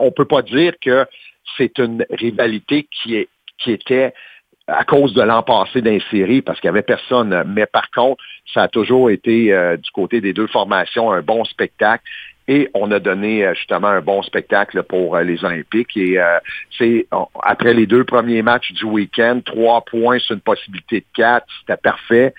On peut pas dire que c'est une rivalité qui, était à cause de l'an passé dans série parce qu'il n'y avait personne. Mais par contre, ça a toujours été euh, du côté des deux formations un bon spectacle. Et on a donné euh, justement un bon spectacle pour euh, les Olympiques. Et c'est après les deux premiers matchs du week-end, trois points sur une possibilité de quatre, c'était parfait.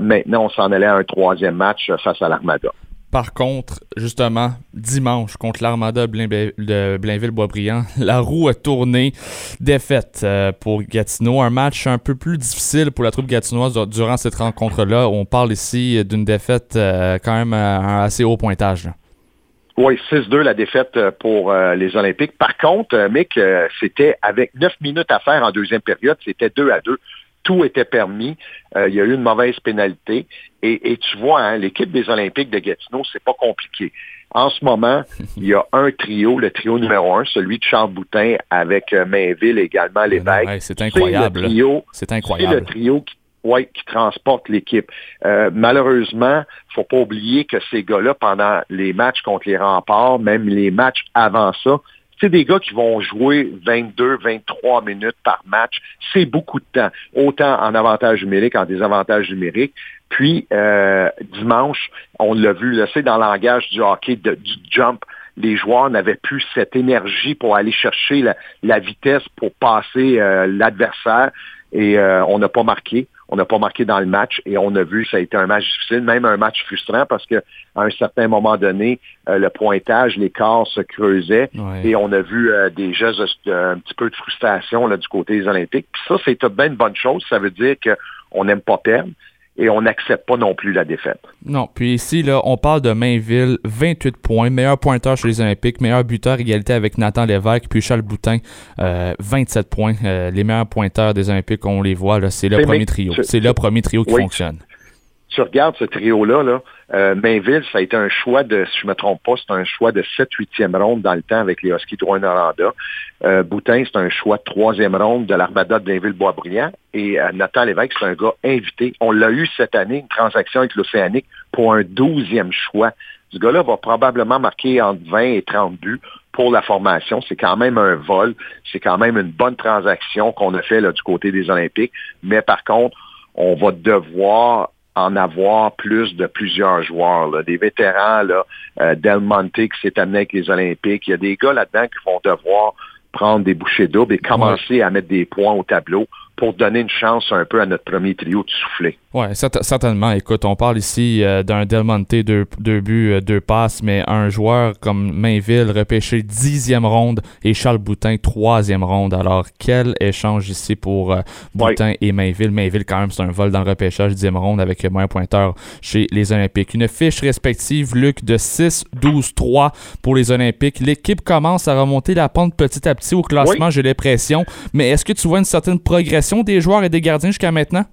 maintenant, on s'en allait à un troisième match face à l'Armada. Par contre, justement, dimanche contre l'Armada de Blainville-Boisbriand, <laughs> la roue a tourné. Défaite euh, pour Gatineau. Un match un peu plus difficile pour la troupe gatinoise durant cette rencontre-là. On parle ici d'une défaite euh, quand même à un assez haut pointage. Oui, 6-2 la défaite euh, pour les Olympiques. Par contre, Mick, c'était avec 9 minutes à faire en deuxième période, c'était 2 à 2 tout était permis. Euh, il y a eu une mauvaise pénalité. Et, tu vois, hein, l'équipe des Olympiques de Gatineau, c'est pas compliqué. En ce moment, <laughs> il y a un trio, le trio numéro un, celui de Charles Boutin avec euh, Mainville également, l'évêque. c'est incroyable. C'est incroyable. C'est le trio qui, qui transporte l'équipe. Euh, malheureusement, faut pas oublier que ces gars-là, pendant les matchs contre les remparts, même les matchs avant ça, c'est des gars qui vont jouer 22, 23 minutes par match. C'est beaucoup de temps, autant en avantage numérique, en désavantage numérique. Puis, euh, dimanche, on l'a vu, c'est dans le langage du hockey, du jump, les joueurs n'avaient plus cette énergie pour aller chercher la, vitesse pour passer euh, l'adversaire et euh, on n'a pas marqué. On n'a pas marqué dans le match et on a vu ça a été un match difficile, même un match frustrant parce que à un certain moment donné, euh, le pointage, l'écart se creusait et on a vu euh, des gestes un petit peu de frustration là, du côté des Olympiques. Puis ça, c'est bien une bonne chose. Ça veut dire qu'on n'aime pas perdre et on n'accepte pas non plus la défaite. Non, puis ici, là, on parle de Mainville, 28 points, meilleur pointeur chez les Olympiques, meilleur buteur, égalité avec Nathan Lévesque, puis Charles Boutin, 27 euh, points. Euh, les meilleurs pointeurs des Olympiques, on les voit, là, c'est le premier trio. C'est le premier trio qui fonctionne tu regardes ce trio-là, là, euh, Mainville, ça a été un choix de, si je me trompe pas, c'est un choix de 7-8e ronde dans le temps avec les Huskies de Rouen-Noranda. Euh, Boutin, c'est un choix de troisième ronde de l'Armada de Blainville-Boisbriand. Et euh, Nathan c'est un gars invité. On l'a eu cette année, une transaction avec l'Océanique pour un douzième choix. Ce gars-là va probablement marquer entre 20 et 30 buts pour la formation. C'est quand même un vol. C'est quand même une bonne transaction qu'on a fait là, du côté des Olympiques. Mais par contre, on va devoir en avoir plus de plusieurs joueurs, des vétérans, là, euh, Del Monte qui s'est amené avec les Olympiques. Il y a des gars là-dedans qui vont devoir prendre des bouchées doubles et commencer à mettre des points au tableau pour donner une chance un peu à notre premier trio de souffler. Oui, certainement. Écoute, on parle ici euh, d'un Del Monte, deux, deux, buts, euh, deux passes, mais un joueur comme Mainville repêché dixième ronde et Charles Boutin troisième ronde. Alors, quel échange ici pour euh, Boutin et Mainville. Mainville, quand même, c'est un vol dans le repêchage dixième ronde avec moyen pointeur chez les Olympiques. Une fiche respective, Luc, de 6, 12, 3 pour les Olympiques. L'équipe commence à remonter la pente petit à petit au classement, j'ai l'impression. Mais est-ce que tu vois une certaine progression des joueurs et des gardiens jusqu'à maintenant?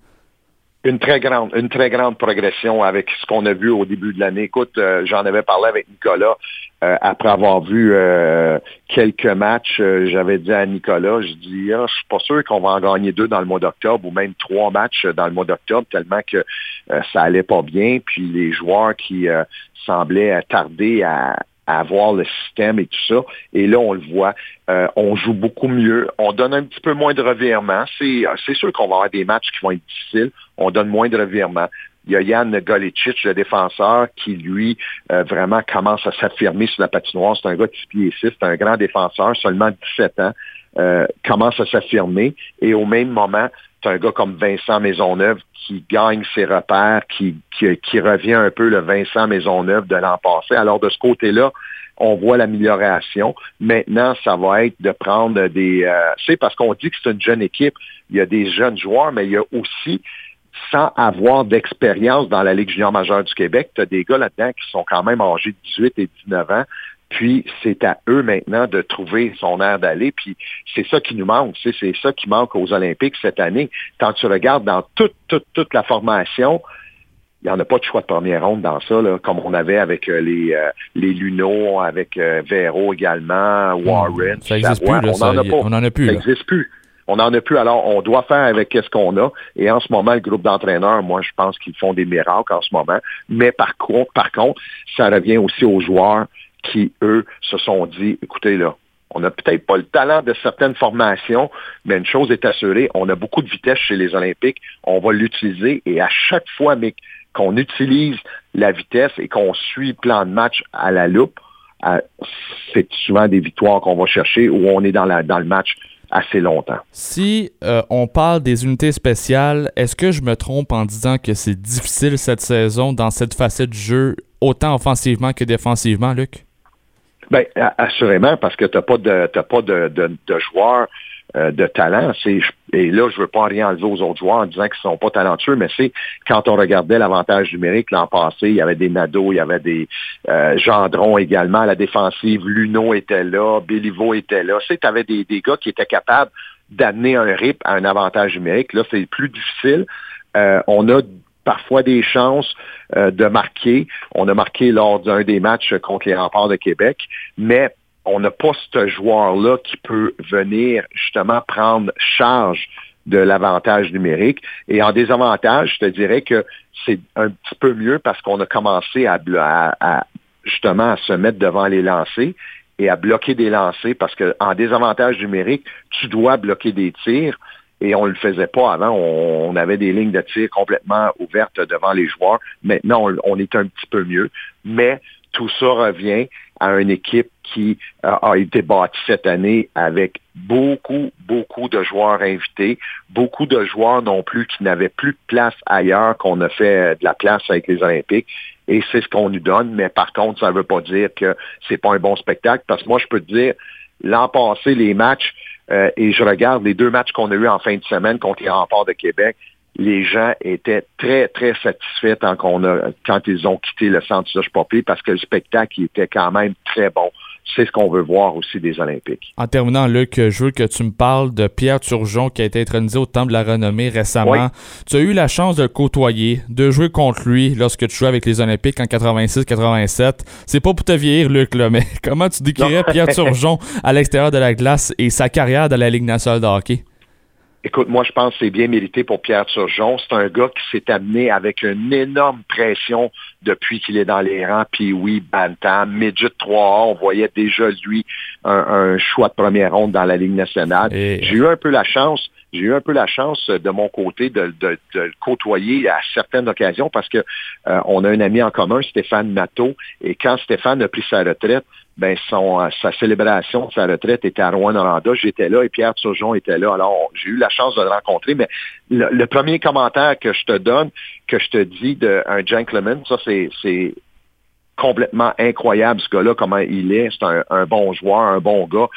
Une très grande, une très grande progression avec ce qu'on a vu au début de l'année. Écoute, euh, j'en avais parlé avec Nicolas euh, après avoir vu euh, quelques matchs. J'avais dit à Nicolas, je dis, ah, je suis pas sûr qu'on va en gagner deux dans le mois d'octobre ou même trois matchs dans le mois d'octobre tellement que ça allait pas bien. Puis les joueurs qui semblaient tarder à, à avoir le système et tout ça. Et là, on le voit, euh, on joue beaucoup mieux. On donne un petit peu moins de revirements. C'est, c'est sûr qu'on va avoir des matchs qui vont être difficiles. On donne moins de revirements. Il y a Yann Golicic, le défenseur, qui, lui, euh, vraiment commence à s'affirmer sur la patinoire. C'est un gars de 6 pieds 6, c'est un grand défenseur, seulement 17 ans, euh, commence à s'affirmer. Et au même moment, c'est un gars comme Vincent Maisonneuve qui gagne ses repères, qui, qui, revient un peu le Vincent Maisonneuve de l'an passé. Alors de ce côté-là, on voit l'amélioration. Maintenant, ça va être de prendre des... Euh, c'est parce qu'on dit que c'est une jeune équipe. Il y a des jeunes joueurs, mais il y a aussi, sans avoir d'expérience dans la Ligue junior majeure du Québec, tu as des gars là-dedans qui sont quand même âgés de 18 et 19 ans, puis c'est à eux maintenant de trouver son air d'aller. Puis c'est ça qui nous manque. C'est ça qui manque aux Olympiques cette année. Quand tu regardes dans toute, toute, toute la formation, il n'y en a pas de choix de première ronde dans ça, là, comme on avait avec euh, les, euh, les Luno, avec euh, Vero également, Warren. Ça n'existe plus, là, on n'en a pas. on en a plus, Ça n'existe plus. On n'en a plus. Alors, on doit faire avec ce qu'on a. Et en ce moment, le groupe d'entraîneurs, moi, je pense qu'ils font des miracles en ce moment. Mais par contre, par contre, ça revient aussi aux joueurs qui, eux, se sont dit, écoutez, là, on n'a peut-être pas le talent de certaines formations, mais une chose est assurée, on a beaucoup de vitesse chez les Olympiques. On va l'utiliser et à chaque fois, qu'on utilise la vitesse et qu'on suit le plan de match à la loupe, c'est souvent des victoires qu'on va chercher où on est dans, dans le match assez longtemps. Si euh, on parle des unités spéciales, est-ce que je me trompe en disant que c'est difficile cette saison dans cette facette du jeu, autant offensivement que défensivement, Luc? Ben, a- assurément, parce que tu n'as pas de t'as pas de, de, de joueurs euh, de talent. C'est et là, je veux pas rien enlever aux autres joueurs en disant qu'ils sont pas talentueux, mais c'est quand on regardait l'avantage numérique l'an passé, il y avait des Nadeau, il y avait des euh, Gendron également à la défensive, Luno était là, Béliveau était là. Tu avais des, des gars qui étaient capables d'amener un RIP à un avantage numérique. Là, c'est plus difficile. Euh, on a parfois des chances euh, de marquer. On a marqué lors d'un des matchs contre les remparts de Québec, mais on n'a pas ce joueur-là qui peut venir justement prendre charge de l'avantage numérique. Et en désavantage, je te dirais que c'est un petit peu mieux parce qu'on a commencé à, à- à- justement à se mettre devant les lancers et à bloquer des lancers parce que en désavantage numérique, tu dois bloquer des tirs et on ne le faisait pas avant. On, avait des lignes de tir complètement ouvertes devant les joueurs. Maintenant, on, est un petit peu mieux, mais tout ça revient à une équipe qui euh, a été bâtie cette année avec beaucoup, beaucoup de joueurs invités, beaucoup de joueurs non plus qui n'avaient plus de place ailleurs qu'on a fait de la place avec les Olympiques. Et c'est ce qu'on nous donne, mais par contre, ça ne veut pas dire que c'est pas un bon spectacle, parce que moi, je peux te dire, l'an passé, les matchs, euh, et je regarde les deux matchs qu'on a eus en fin de semaine contre les remparts de Québec, les gens étaient très, très satisfaits quand, a, quand ils ont quitté le centre Serge Poppy parce que le spectacle était quand même très bon. C'est ce qu'on veut voir aussi des Olympiques. En terminant, Luc, je veux que tu me parles de Pierre Turgeon qui a été intronisé au Temple de la Renommée récemment. Oui. Tu as eu la chance de le côtoyer, de jouer contre lui lorsque tu jouais avec les Olympiques en 86-87. C'est pas pour te vieillir, Luc, là, mais <laughs> comment tu décrirais Pierre <laughs> Turgeon à l'extérieur de la glace et sa carrière dans la Ligue nationale de hockey? Écoute, moi, je pense que c'est bien mérité pour Pierre Turgeon. C'est un gars qui s'est amené avec une énorme pression depuis qu'il est dans les rangs. Puis oui, Bantam, Midget 3A, on voyait déjà lui un, un choix de première ronde dans la Ligue nationale. Et- J'ai eu un peu la chance, j'ai eu un peu la chance de mon côté de, de- de le côtoyer à certaines occasions parce que euh, on a un ami en commun, Stéphane Matteau, et quand Stéphane a pris sa retraite, ben son euh, sa célébration de sa retraite était à Rouen-Noranda. J'étais là et Pierre Turgeon était là. Alors, j'ai eu la chance de le rencontrer. Mais le, le premier commentaire que je te donne, que je te dis d'un gentleman, ça, c'est complètement incroyable, ce gars-là, comment il est. C'est un, bon joueur, un bon gars.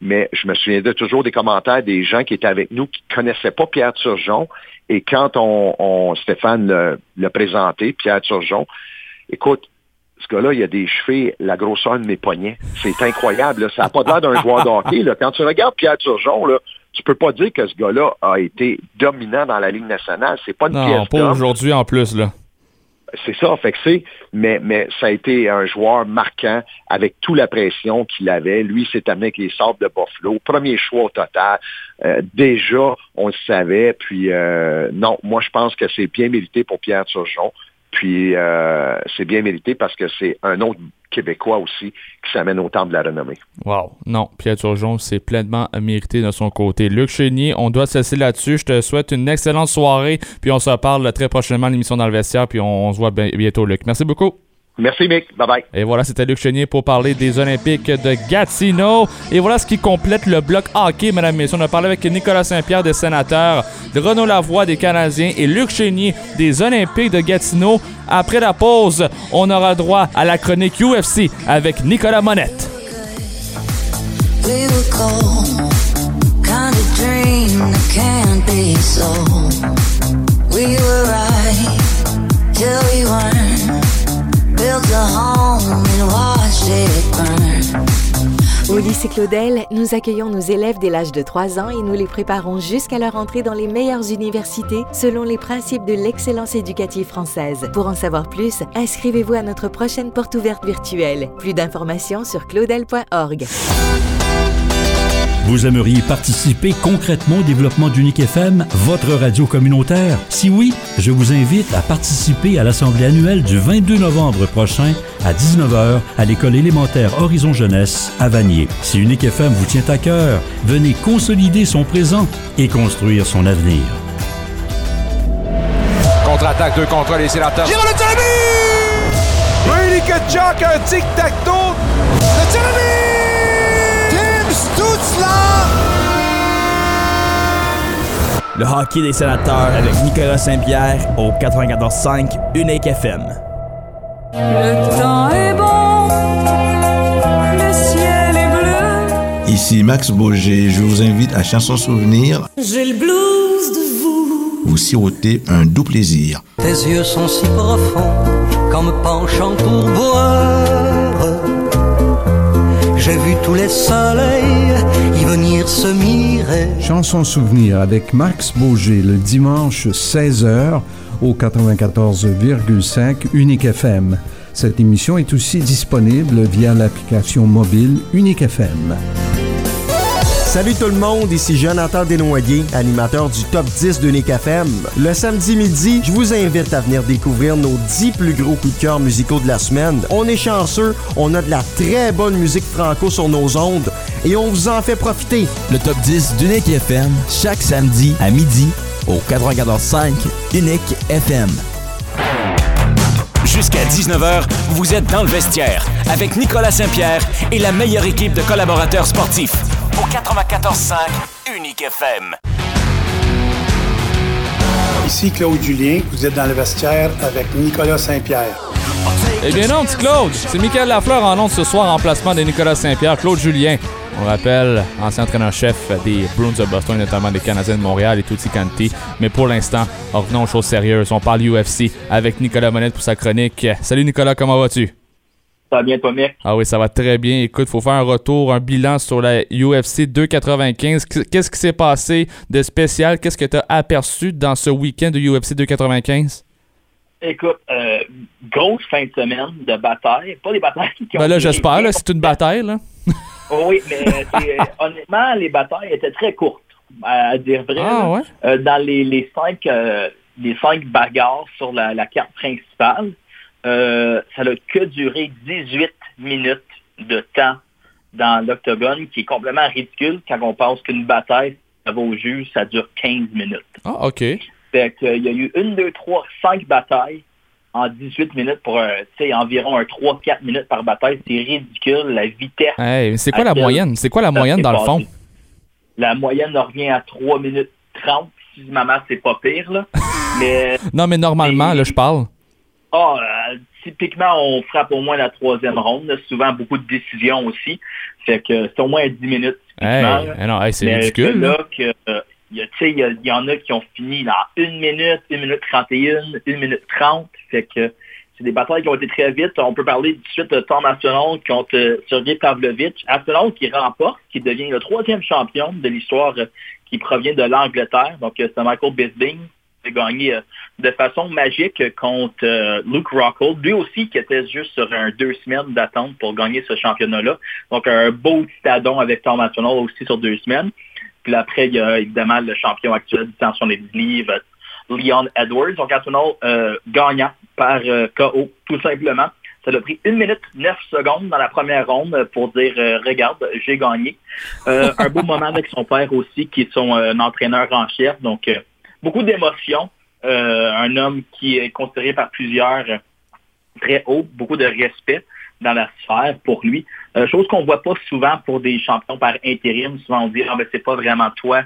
Mais je me souviendrai toujours des commentaires des gens qui étaient avec nous qui ne connaissaient pas Pierre Turgeon. Et quand on, on- Stéphane l'a l'a présenté, Pierre Turgeon, écoute, ce gars-là, il a des cheveux, la grosseur de mes poignets. C'est incroyable. là. Ça n'a pas l'air d'un joueur de hockey. Là. Quand tu regardes Pierre Turgeon, là, tu peux pas dire que ce gars-là a été dominant dans la Ligue nationale. C'est pas une Non, pièce pas aujourd'hui en plus, là. C'est ça, fait que c'est, mais, mais ça a été un joueur marquant avec toute la pression qu'il avait. Lui, s'est amené avec les Sables de Buffalo. Premier choix au total. Euh, déjà, on le savait. Puis, euh, non, moi, je pense que c'est bien mérité pour Pierre Turgeon. Puis, euh, c'est bien mérité parce que c'est un autre Québécois aussi qui s'amène au temple de la renommée. Wow. Non, Pierre Turgeon, c'est pleinement mérité de son côté. Luc Chénier, on doit se là-dessus. Je te souhaite une excellente soirée, puis on se reparle très prochainement à l'émission dans le vestiaire, puis on, se voit bien- bientôt, Luc. Merci beaucoup. Merci, Mick. Bye-bye. Et voilà, c'était Luc Chénier pour parler des Olympiques de Gatineau. Et voilà ce qui complète le bloc hockey, mesdames et messieurs. On a parlé avec Nicolas Saint-Pierre des Sénateurs, de Renaud Lavoie des Canadiens et Luc Chénier des Olympiques de Gatineau. Après la pause, on aura droit à la chronique UFC avec Nicolas Monette. We Au lycée Claudel, nous accueillons nos élèves dès l'âge de 3 ans et nous les préparons jusqu'à leur entrée dans les meilleures universités selon les principes de l'excellence éducative française. Pour en savoir plus, inscrivez-vous à notre prochaine porte ouverte virtuelle. Plus d'informations sur claudel.org. Vous aimeriez participer concrètement au développement d'Unique FM, votre radio communautaire? Si oui, je vous invite à participer à l'Assemblée annuelle du 22 novembre prochain à 19h à l'école élémentaire Horizon Jeunesse à Vanier. Si Unique FM vous tient à cœur, venez consolider son présent et construire son avenir. Contre-attaque, deux contre les sénateurs. Giro le! Brady Kachuk, un tic-tac-toe. Le Le hockey des sénateurs avec Nicolas Saint-Pierre au 94.5 Unique FM. Le temps est bon, le ciel est bleu. Ici Max Boger, je vous invite à Chanson Souvenir. J'ai le blues de vous. Vous sirotez un doux plaisir. Tes yeux sont si profonds qu'en me penchant pour boire, j'ai vu tous les soleils venir se mirer. Chanson souvenir avec Max Boger le dimanche 16h au 94,5 Unique FM. Cette émission est aussi disponible via l'application mobile Unique FM. Salut tout le monde, ici Jonathan Desnoyers, animateur du Top 10 de Nick FM. Le samedi midi, je vous invite à venir découvrir nos 10 plus gros coups de cœur musicaux de la semaine. On est chanceux, on a de la très bonne musique franco sur nos ondes et on vous en fait profiter. Le Top 10 d'Unique FM, chaque samedi à midi au 94.5 Unique FM. Jusqu'à 19h, vous êtes dans le vestiaire avec Nicolas Saint-Pierre et la meilleure équipe de collaborateurs sportifs au 94.5 Unique FM. Ici Claude Julien, vous êtes dans le vestiaire avec Nicolas Saint-Pierre. Eh bien non, petit Claude, c'est Michael Lafleur en ondes ce soir en placement de Nicolas Saint-Pierre, Claude Julien. On rappelle, ancien entraîneur-chef des Bruins de Boston, notamment des Canadiens de Montréal et Tutti Canti. Mais pour l'instant, revenons aux choses sérieuses. On parle UFC avec Nicolas Monette pour sa chronique. Salut Nicolas, comment vas-tu? Ça va bien, toi, mec? Ah oui, ça va très bien. Écoute, faut faire un retour, un bilan sur la UFC 295. Qu'est-ce qui s'est passé de spécial? Qu'est-ce que tu as aperçu dans ce week-end de UFC 295? Écoute, euh, grosse fin de semaine de bataille. Pas des batailles qui ont... Ben là, j'espère, c'est une bataille, là. Oh oui, mais c'est- <laughs> honnêtement, les batailles étaient très courtes, à dire vrai. Ah, ouais? Euh, dans les, les cinq, euh, les cinq bagarres sur la, la carte principale, euh, ça n'a que duré 18 minutes de temps dans l'octogone, qui est complètement ridicule quand on pense qu'une bataille, ça va au juge, ça dure 15 minutes. Ah, OK. Fait que, euh, il y a eu une, deux, trois, cinq batailles en 18 minutes pour euh, tu sais, environ un 3-4 minutes par bataille. C'est ridicule, la vitesse. Hey, c'est quoi la moyenne? C'est quoi la moyenne dans le fond? La moyenne revient à 3 minutes 30. Si maman, c'est pas pire, là. <laughs> Mais Non, mais normalement, là, je parle. ah, euh, typiquement, on frappe au moins la troisième ronde. là. Souvent, beaucoup de décisions aussi. Fait que c'est au moins 10 minutes. Hey, là. hey, non, hey, c'est ridicule. là, que, euh, il y, a- il y, en a qui ont fini dans une minute, une minute 31, une minute 30. Fait que c'est des batailles qui ont été très vite. On peut parler tout de suite de Tom Aspinall contre euh, Sergei Pavlovich. Aspinall qui remporte, qui devient le troisième champion de l'histoire euh, qui provient de l'Angleterre. Donc, euh, c'est Michael Bisping qui a gagné de façon magique contre Luke Rockhold. Lui aussi qui était juste sur un deux semaines d'attente pour gagner ce championnat-là. Donc, un beau stadon avec Tom Aspinall aussi sur deux semaines. Puis après, il y a évidemment le champion actuel du temps sur les 10 livres, Leon Edwards. Donc, Aspinall euh, gagnant par euh, KO, tout simplement. Ça a pris 1 minute 9 secondes dans la première ronde pour dire euh, regarde, j'ai gagné. Euh, un beau moment avec son père aussi, qui est son entraîneur en chef. Donc, beaucoup d'émotions. Un homme qui est considéré par plusieurs très haut, beaucoup de respect dans la sphère pour lui. Euh, chose qu'on voit pas souvent pour des champions par intérim. Souvent on dit ah ben c'est pas vraiment toi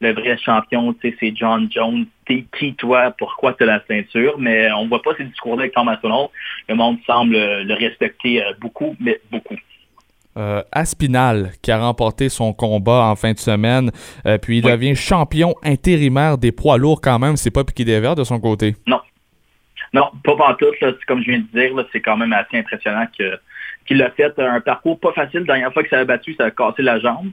le vrai champion, tu sais, c'est John Jones. T'es qui toi? Pourquoi tu as la ceinture? Mais on voit pas ces discours-là avec Tom Aspinall. Le monde semble le respecter euh, beaucoup, mais beaucoup. Euh, Aspinal qui a remporté son combat en fin de semaine, euh, puis il devient champion intérimaire des poids lourds quand même. C'est pas piqué des verres de son côté? Non. Non, pas pantoute. Là. Comme je viens de dire, c'est quand même assez impressionnant que, qu'il a fait un parcours pas facile. La dernière fois qu'il s'est battu, ça a cassé la jambe.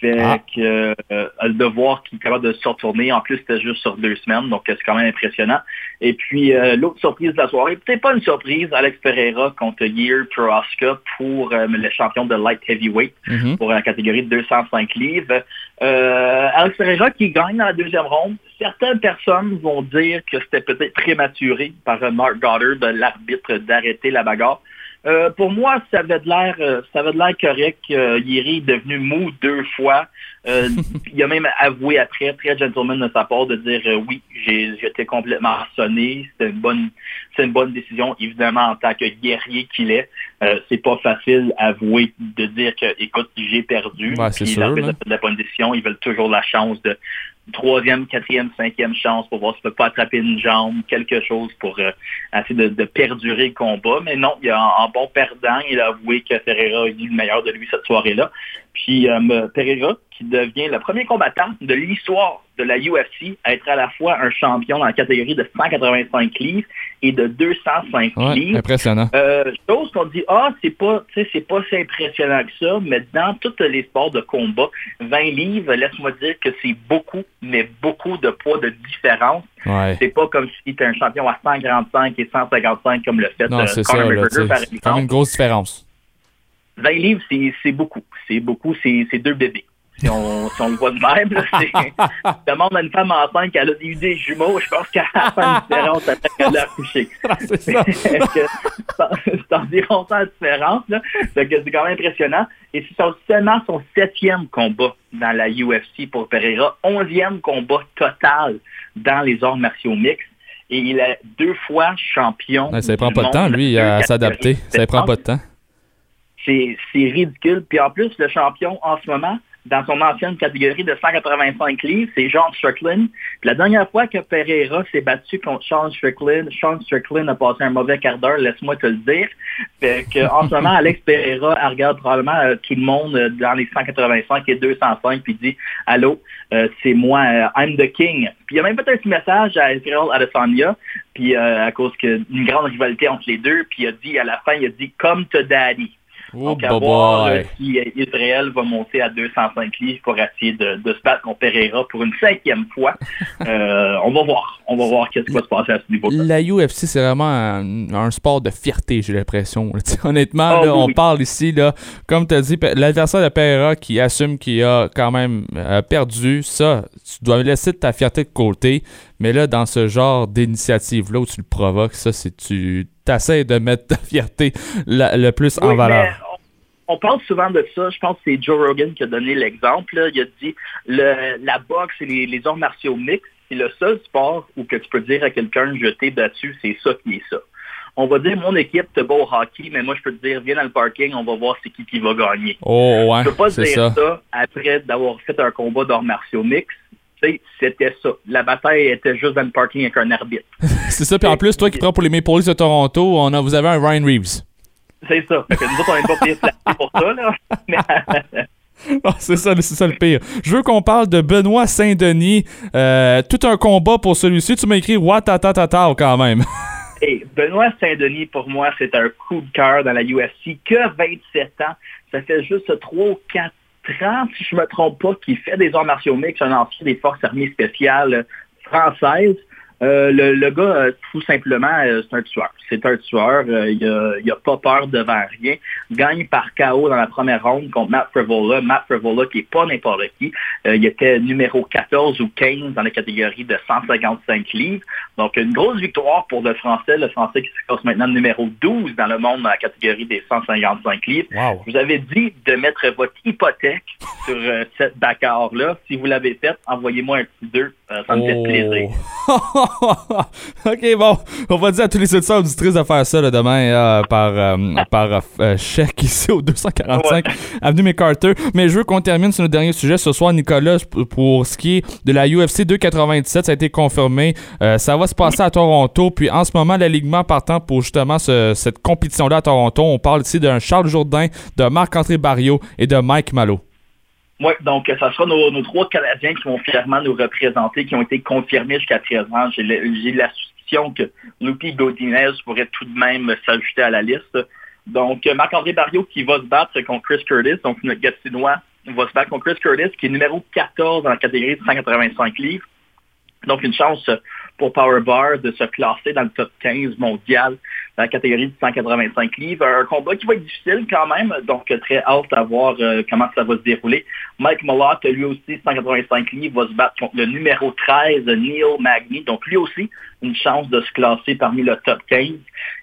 Fait Ah. que euh, de voir qu'il est capable de se retourner. En plus, c'était juste sur deux semaines, donc euh, c'est quand même impressionnant. Et puis euh, l'autre surprise de la soirée, peut-être pas une surprise, Alex Pereira contre Year Prohaska pour euh, le champion de light heavyweight Mhm. pour la catégorie de 205 livres. Euh, Alex Pereira qui gagne dans la deuxième ronde. Certaines personnes vont dire que c'était peut-être prématuré par Mark Goddard, de l'arbitre, d'arrêter la bagarre. Euh, pour moi, ça avait de l'air, euh, ça avait de l'air correct. Euh, Yeri est devenu mou deux fois. Euh, <laughs> il a même avoué après, très gentleman de sa part, de dire oui, j'ai j'étais complètement sonné. C'est une bonne, c'est une bonne décision. Évidemment, en tant que guerrier qu'il est, c'est pas facile avouer de dire que, écoute, j'ai perdu. Ouais, c'est sûr, là. a fait de la bonne décision. Ils veulent toujours la chance de troisième, quatrième, cinquième chance pour voir s'il peut pas attraper une jambe, quelque chose pour euh, essayer de, perdurer le combat. Mais non, il en bon perdant, il a avoué que Ferreira a eu le meilleur de lui cette soirée-là. Puis euh, Pereira, qui devient le premier combattant de l'histoire de la UFC à être à la fois un champion dans la catégorie de 185 livres et de 205 Ouais, livres. impressionnant. Euh, chose qu'on dit, ah, c'est pas, c'est pas si impressionnant que ça, mais dans tous les sports de combat, 20 livres, laisse-moi dire que c'est beaucoup, mais beaucoup de poids de différence. Ouais. C'est pas comme si tu un champion à 145 et 155 comme le fait Non, euh, c'est Conor McGregor, par c'est exemple. quand même une grosse différence. 20 livres, c'est beaucoup. C'est beaucoup, c'est deux bébés. Si on, si on le voit de même, là, <laughs> demande à une femme enceinte qu'elle a eu des jumeaux, je pense qu'elle a fait une différence après qu'elle a accouché. <laughs> <laughs> Que c'est- environ ça la différence, là. Que c'est quand même impressionnant. Et c'est seulement son septième combat dans la UFC pour Pereira, onzième combat total dans les arts martiaux mixtes. Et il est deux fois champion. Ouais, ça ne prend pas de temps, lui, à s'adapter. Ça ne prend pas de temps. C'est ridicule. Puis en plus, le champion en ce moment, dans son ancienne catégorie de 185 livres, c'est John Strickland. Puis la dernière fois que Pereira s'est battu contre Sean Strickland, Sean Strickland a passé un mauvais quart d'heure, laisse-moi te le dire. Fait en ce moment, Alex Pereira regarde probablement euh, tout le monde euh, dans les 185 et 205 puis dit « Allô, euh, c'est moi, I'm the king ». Puis il a même fait un petit message à Israel Adesanya, puis à cause d'une grande rivalité entre les deux, puis il a dit, à la fin, il a dit « Come to daddy ». Oh, Donc, à bye voir bye. euh, si euh, Israël va monter à 205 livres pour essayer de, de se battre contre Pereira pour une cinquième fois. <laughs> Euh, on va voir. On va voir qu'est-ce qui va se passer à ce niveau-là. La UFC, c'est vraiment un, un sport de fierté, j'ai l'impression. <laughs> Honnêtement, Ah, là, oui, on oui. parle ici, là, comme tu as dit, l'adversaire de Pereira qui assume qu'il a quand même euh, perdu, ça, tu dois laisser ta fierté de côté. Mais là, dans ce genre d'initiative-là où tu le provoques, ça, c'est tu essaies de mettre ta fierté la- le plus en valeur. on, on parle souvent de ça. Je pense que c'est Joe Rogan qui a donné l'exemple. Il a dit le, la boxe et les, les arts martiaux mixtes, c'est le seul sport où que tu peux dire à quelqu'un je t'ai battu, c'est ça qui est ça. On va dire mon équipe te bat au hockey, mais moi je peux te dire viens dans le parking, on va voir c'est qui qui va gagner. Oh, ouais, Tu peux pas dire ça. ça. après d'avoir fait un combat d'arts martiaux mixtes. C'était ça. La bataille était juste dans le parking avec un arbitre. <laughs> C'est ça. Puis en plus, toi qui prends pour les Maple Leafs de Toronto, on a, vous avez un Ryan Reeves. C'est ça. Fait que nous autres, on n'est pas payés pour ça. Là. <laughs> Mais- <laughs> Ah, c'est ça, c'est ça le pire. Je veux qu'on parle de Benoît Saint-Denis. Euh, tout un combat pour celui-ci. Tu m'as écrit Watatatata quand même. Benoît Saint-Denis, pour moi, c'est un coup de cœur dans la UFC. Que 27 ans. Ça fait juste 3 ou 4 ans, si je me trompe pas, qu'il fait des arts martiaux mixtes, un ancien des forces armées spéciales françaises. Euh, le, le gars, euh, tout simplement, euh, c'est un tueur. C'est un tueur. il a- il a pas peur devant rien. Gagne par KO dans la première ronde contre Matt Frevola. Matt Frevola, qui est pas n'importe qui. Il était numéro 14 ou 15 dans la catégorie de 155 livres. Donc, une grosse victoire pour le Français. Le Français qui se classe maintenant numéro 12 dans le monde dans la catégorie des 155 livres. Wow. Je vous avais dit de mettre votre hypothèque sur cette bagarre-là. Si vous l'avez faite, envoyez-moi un petit 2. Euh, ça me fait Oh. plaisir. <laughs> ok, bon. On va dire à tous les auditeurs auditrices de faire ça là, demain euh, par, euh, <laughs> par euh, chèque ici au 245 Avenue McCarter. Mais je veux qu'on termine sur le dernier sujet ce soir, Nicolas, pour ce qui est de la UFC 297. Ça a été confirmé. Ça va se passer à Toronto. Puis en ce moment, l'alignement partant pour justement ce- cette compétition-là à Toronto, on parle ici d'un Charles Jourdain, de Marc-André Barrio et de Mike Malo. Oui, donc euh, ça sera nos, trois Canadiens qui vont fièrement nous représenter, qui ont été confirmés jusqu'à présent. J'ai la suspicion que Lupi Godinez pourrait tout de même s'ajouter à la liste. Donc, euh, Marc-André Barriot qui va se battre contre Chris Curtis, donc notre Gatinois va se battre contre Chris Curtis, qui est numéro 14 dans la catégorie de 185 livres. Donc, une chance pour Powerbar de se classer dans le top 15 mondial dans la catégorie de 185 livres. Un combat qui va être difficile quand même, donc très hâte à voir euh, comment ça va se dérouler. Mike Moloch, lui aussi, 185 livres, va se battre contre le numéro 13, Neil Magny. Donc lui aussi, une chance de se classer parmi le top 15.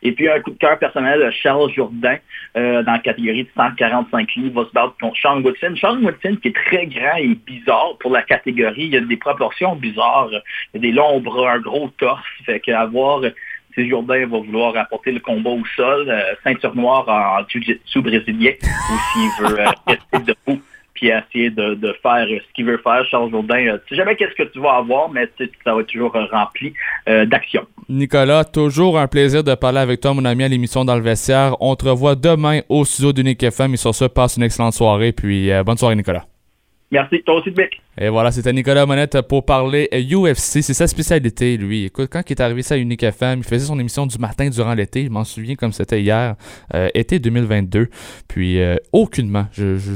Et puis un coup de cœur personnel, Charles Jourdain, euh, dans la catégorie de 145 livres, va se battre contre Sean Woodson. Sean Woodson qui est très grand et bizarre pour la catégorie. Il y a des proportions bizarres. Il y a des longs bras, un gros torse. Fait qu'avoir si Jourdain va vouloir apporter le combat au sol, euh, ceinture noire en jiu-jitsu brésilien, ou s'il veut euh, <laughs> rester debout puis essayer de, de faire ce qu'il veut faire. Charles Jourdain, euh, tu sais jamais qu'est-ce que tu vas avoir, mais tu sais, ça va être toujours euh, rempli euh, d'action. Nicolas, toujours un plaisir de parler avec toi, mon ami, à l'émission Dans le vestiaire. On te revoit demain au studio d'Unique FM et sur ce, passe une excellente soirée. Puis euh, bonne soirée, Nicolas. Merci, toi aussi, Bic. Et voilà, c'était Nicolas Monette pour parler euh, UFC. C'est sa spécialité, lui. Écoute, quand il est arrivé ça à Unique FM, il faisait son émission du matin durant l'été. Je m'en souviens comme c'était hier, euh, été 2022. Puis, euh, aucunement, je, je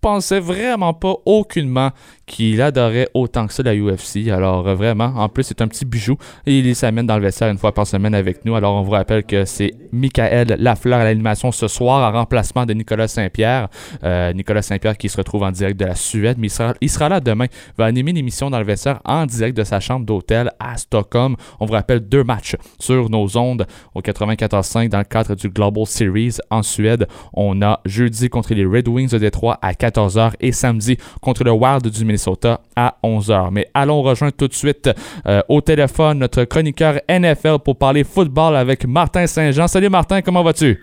pensais vraiment pas aucunement qu'il adorait autant que ça la UFC. Alors euh, vraiment, en plus c'est un petit bijou et il s'amène dans le vestiaire une fois par semaine avec nous. Alors on vous rappelle que c'est Michael Lafleur à l'animation ce soir en remplacement de Nicolas Saint-Pierre. Euh, Nicolas Saint-Pierre qui se retrouve en direct de la Suède, mais il sera, là demain. Il va animer l'émission dans le vestiaire en direct de sa chambre d'hôtel à Stockholm. On vous rappelle deux matchs sur nos ondes au 94.5 dans le cadre du Global Series en Suède. On a jeudi contre les Red Wings de Détroit à 14h et samedi contre le Wild du Minnesota à 11h. Mais allons rejoindre tout de suite euh, au téléphone notre chroniqueur NFL pour parler football avec Martin Saint-Jean. Salut Martin, comment vas-tu?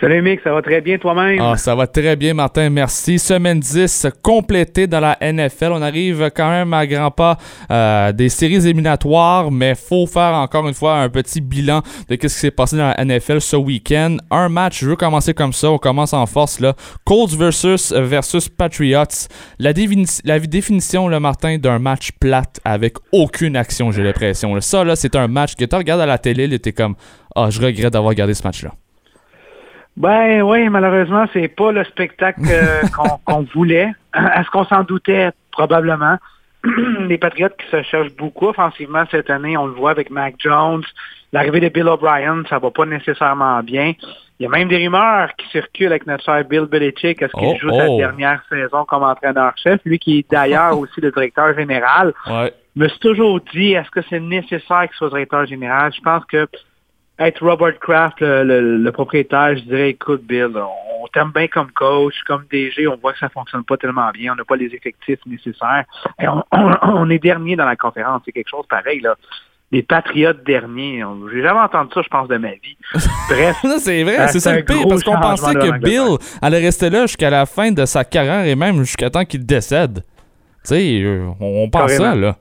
Salut Mick, ça va très bien toi-même? Ah, ça va très bien, Martin, merci. Semaine 10 complétée dans la NFL. On arrive quand même à grands pas euh, des séries éliminatoires, mais faut faire encore une fois un petit bilan de ce qui s'est passé dans la NFL ce week-end. Un match, je veux commencer comme ça, on commence en force là. Colts versus, versus Patriots. La, défini- la définition, le Martin, d'un match plate avec aucune action, j'ai l'impression. Ça, là, c'est un match que tu regardes à la télé, là, t'es comme, ah, je regrette d'avoir regardé ce match-là. Ben oui, malheureusement, c'est pas le spectacle euh, <laughs> qu'on voulait. Est-ce qu'on s'en doutait? Probablement. <clears throat> Les Patriotes qui se cherchent beaucoup offensivement cette année, on le voit avec Mac Jones. L'arrivée de Bill O'Brien, ça va pas nécessairement bien. Il y a même des rumeurs qui circulent avec notre cher Bill Belichick. Est-ce qu'il Oh, joue oh. sa dernière saison comme entraîneur-chef? Lui qui est d'ailleurs <laughs> aussi le directeur général. Ouais. Je me suis toujours dit, est-ce que c'est nécessaire qu'il soit directeur général? Je pense que être Robert Kraft, le, le- le propriétaire, je dirais, écoute, Bill, on t'aime bien comme coach, comme DG, on voit que ça fonctionne pas tellement bien, on n'a pas les effectifs nécessaires. Et on, on- on est dernier dans la conférence, c'est quelque chose pareil, là. Les Patriotes derniers, j'ai jamais entendu ça, je pense, de ma vie. <laughs> Bref. C'est vrai, euh, c'est ça le pire, parce qu'on pensait que. Bill allait rester là jusqu'à la fin de sa carrière et même jusqu'à temps qu'il décède. Tu sais, euh, on, on pense ça, là.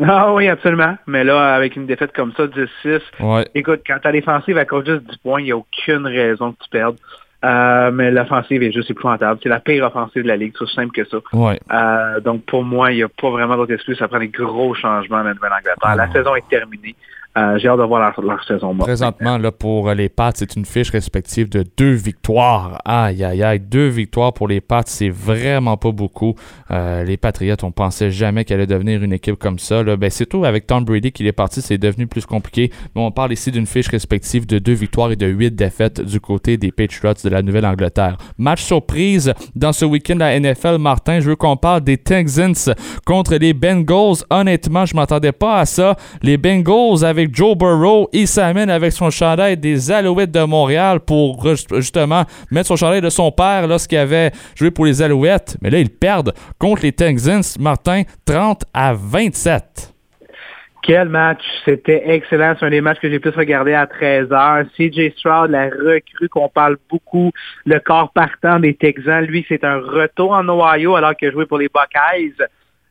Ah oui, absolument. Mais là, avec une défaite comme ça, 10-6, Ouais. écoute, quand ta défensive cause juste 10 points, il n'y a aucune raison que tu perdes. Euh, mais l'offensive est juste épouvantable. C'est la pire offensive de la Ligue, c'est aussi simple que ça. Ouais. Euh, donc pour moi, il n'y a pas vraiment d'autre excuse. Ça prend des gros changements à la Nouvelle-Angleterre. La saison est terminée. Euh, J'ai hâte de voir leur, saison morte. Présentement, là, pour les Pats, c'est une fiche respective de deux victoires. Aïe, aïe, aïe. Deux victoires pour les Pats, c'est vraiment pas beaucoup. Euh, les Patriots, on pensait jamais qu'elle allait devenir une équipe comme ça. Là. Ben, c'est tout avec Tom Brady qu'il est parti, c'est devenu plus compliqué. Mais on parle ici d'une fiche respective de deux victoires et de huit défaites du côté des Patriots de la Nouvelle-Angleterre. Match surprise dans ce week-end la NFL, Martin. Je veux qu'on parle des Texans contre les Bengals. Honnêtement, je m'attendais pas à ça. Les Bengals Joe Burrow, il s'amène avec son chandail des Alouettes de Montréal pour justement mettre son chandail de son père lorsqu'il avait joué pour les Alouettes. Mais là, ils perdent contre les Texans, Martin, 30 à 27. Quel match! C'était excellent. C'est un des matchs que j'ai plus regardé à 13h. CJ Stroud, la recrue qu'on parle beaucoup, le corps partant des Texans, lui, c'est un retour en Ohio alors qu'il a joué pour les Buckeyes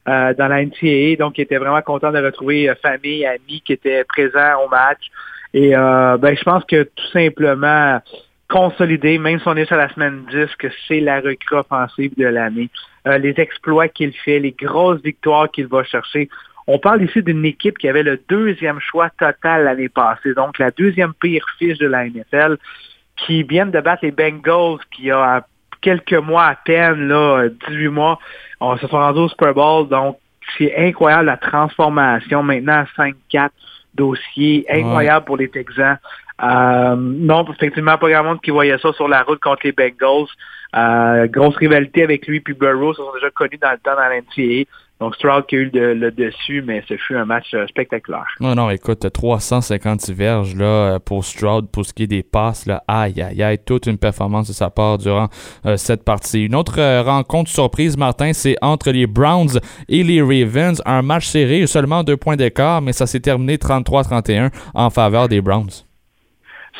euh, dans la NCAA. Donc, il était vraiment content de retrouver euh, famille, amis qui étaient présents au match. Et euh, ben, je pense que tout simplement consolidé, même si on est sur la semaine 10, que c'est la recrue offensive de l'année. Les exploits qu'il fait, les grosses victoires qu'il va chercher. On parle ici d'une équipe qui avait le deuxième choix total l'année passée, donc la deuxième pire fiche de la NFL, qui viennent de battre les Bengals, qui a quelques mois à peine, là, 18 mois, on se sont rendus au Super Bowl, donc c'est incroyable la transformation. Maintenant, 5-4 dossiers, incroyable pour les Texans. Euh, non, effectivement, pas grand monde qui voyait ça sur la route contre les Bengals. Euh, grosse rivalité avec lui puis Burrow, ça sont déjà connus dans le temps dans l'NCAA. Donc Stroud qui a eu le, dessus, mais ce fut un match euh, spectaculaire. Non, non, écoute, 350 verges là, euh, pour Stroud pour ce qui est des passes. Là. Aïe, aïe, aïe, toute une performance de sa part durant euh, cette partie. Une autre rencontre surprise, Martin, c'est entre les Browns et les Ravens. Un match serré, seulement deux points d'écart, mais ça s'est terminé 33-31 en faveur des Browns.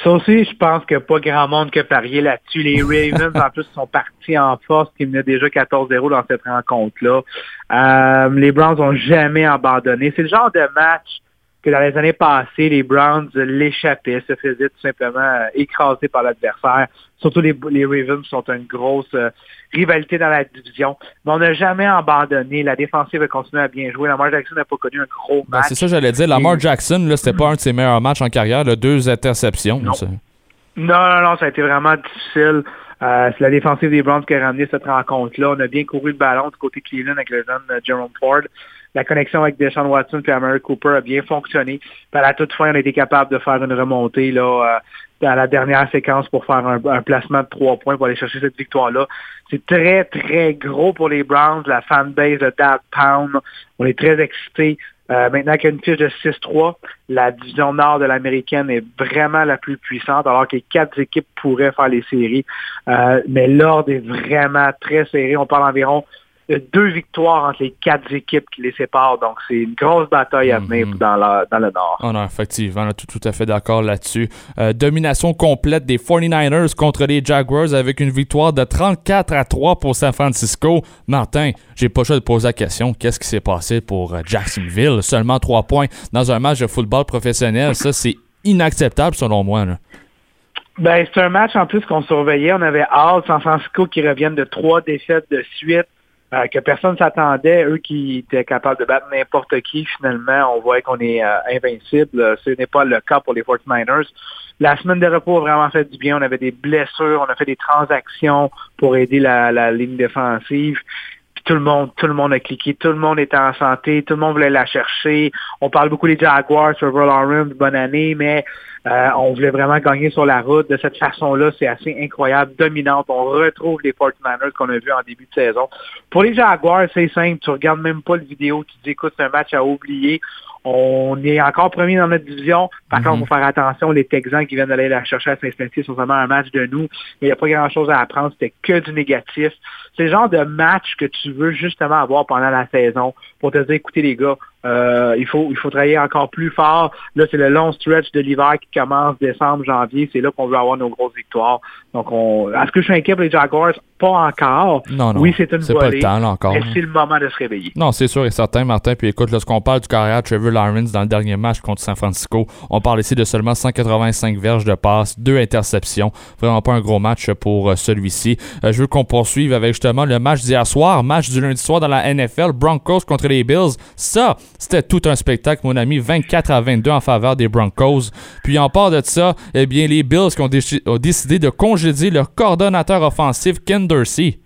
Ça aussi, je pense qu'il n'y a pas grand monde qui a parié là-dessus. Les Ravens, en plus, sont partis en force, qui menaient déjà 14-0 dans cette rencontre-là. Euh, les Browns n'ont jamais abandonné. C'est le genre de match que dans les années passées, les Browns l'échappaient, se faisaient tout simplement euh, écraser par l'adversaire. Surtout les, les Ravens sont une grosse euh, rivalité dans la division. Mais on n'a jamais abandonné. La défensive a continué à bien jouer. Lamar Jackson n'a pas connu un gros Ben, match. c'est ça, j'allais dire. Lamar Jackson, là, c'était pas un de ses meilleurs matchs en carrière. là, deux interceptions. ça. Non, non, non, ça a été vraiment difficile. Euh, c'est la défensive des Browns qui a ramené cette rencontre-là. On a bien couru le ballon du côté Cleveland avec le jeune Jerome Ford. La connexion avec Deshaun Watson et Amari Cooper a bien fonctionné. Puis à la toute fin, on a été capable de faire une remontée là, euh, dans la dernière séquence pour faire un, placement de trois points pour aller chercher cette victoire-là. C'est très, très gros pour les Browns, la fanbase de Dad Pound. On est très excités. Euh, maintenant qu'il y a une fiche de 6-3, la division nord de l'américaine est vraiment la plus puissante, alors que les quatre équipes pourraient faire les séries. Euh, mais l'ordre est vraiment très serré. On parle environ deux victoires entre les quatre équipes qui les séparent. Donc, c'est une grosse bataille à mener dans, la- dans le nord. Oh non, effectivement, là, tout, tout à fait d'accord là-dessus. Euh, domination complète des 49ers contre les Jaguars avec une victoire de 34 à 3 pour San Francisco. Martin, j'ai pas le choix de poser la question. Qu'est-ce qui s'est passé pour euh, Jacksonville? Seulement 3 points dans un match de football professionnel. Ça, c'est inacceptable selon moi. là. Ben, c'est un match en plus qu'on surveillait. On avait hâte, San Francisco qui reviennent de trois défaites de suite, euh, que personne s'attendait. Eux qui étaient capables de battre n'importe qui, finalement, on voit qu'on est euh, invincible. Euh, Ce n'est pas le cas pour les 49ers. La semaine de repos a vraiment fait du bien. On avait des blessures, on a fait des transactions pour aider la ligne défensive. Puis tout le monde, tout le monde a cliqué, tout le monde était en santé, tout le monde voulait la chercher. On parle beaucoup des Jaguars, Trevor Lawrence, bonne année, mais euh, on voulait vraiment gagner sur la route. De cette façon-là, c'est assez incroyable, dominante. On retrouve les 49ers qu'on a vus en début de saison. Pour les Jaguars, c'est simple. Tu regardes même pas le vidéo, tu te dis, écoute, c'est un match à oublier. On est encore premier dans notre division. Par contre, il faut faire attention. Les Texans qui viennent d'aller la chercher à Cincinnati sont seulement un match de nous. Mais il n'y a pas grand-chose à apprendre. C'était que du négatif. C'est le genre de match que tu veux justement avoir pendant la saison pour te dire, écoutez les gars, euh, il faut il faut travailler encore plus fort. Là, c'est le long stretch de l'hiver qui commence décembre, janvier. C'est là qu'on veut avoir nos grosses victoires. Donc, on, est-ce que je suis inquiet pour les Jaguars? Pas encore. Non, non. Oui, c'est une C'est pas le volée, temps, là, encore. mais c'est le moment de se réveiller. Non, c'est sûr et certain, Martin. Puis écoute, lorsqu'on parle du carrière de Trevor Lawrence dans le dernier match contre San Francisco, on parle ici de seulement 185 verges de passe, deux interceptions. Vraiment pas un gros match pour euh, celui-ci. Euh, je veux qu'on poursuive avec justement le match d'hier soir, match du lundi soir dans la NFL, Broncos contre les Bills. Ça, c'était tout un spectacle, mon ami. 24 à 22 en faveur des Broncos. Puis en part de ça, eh bien, les Bills qui ont, décidé de congédier leur coordonnateur offensif, Ken Dorsey.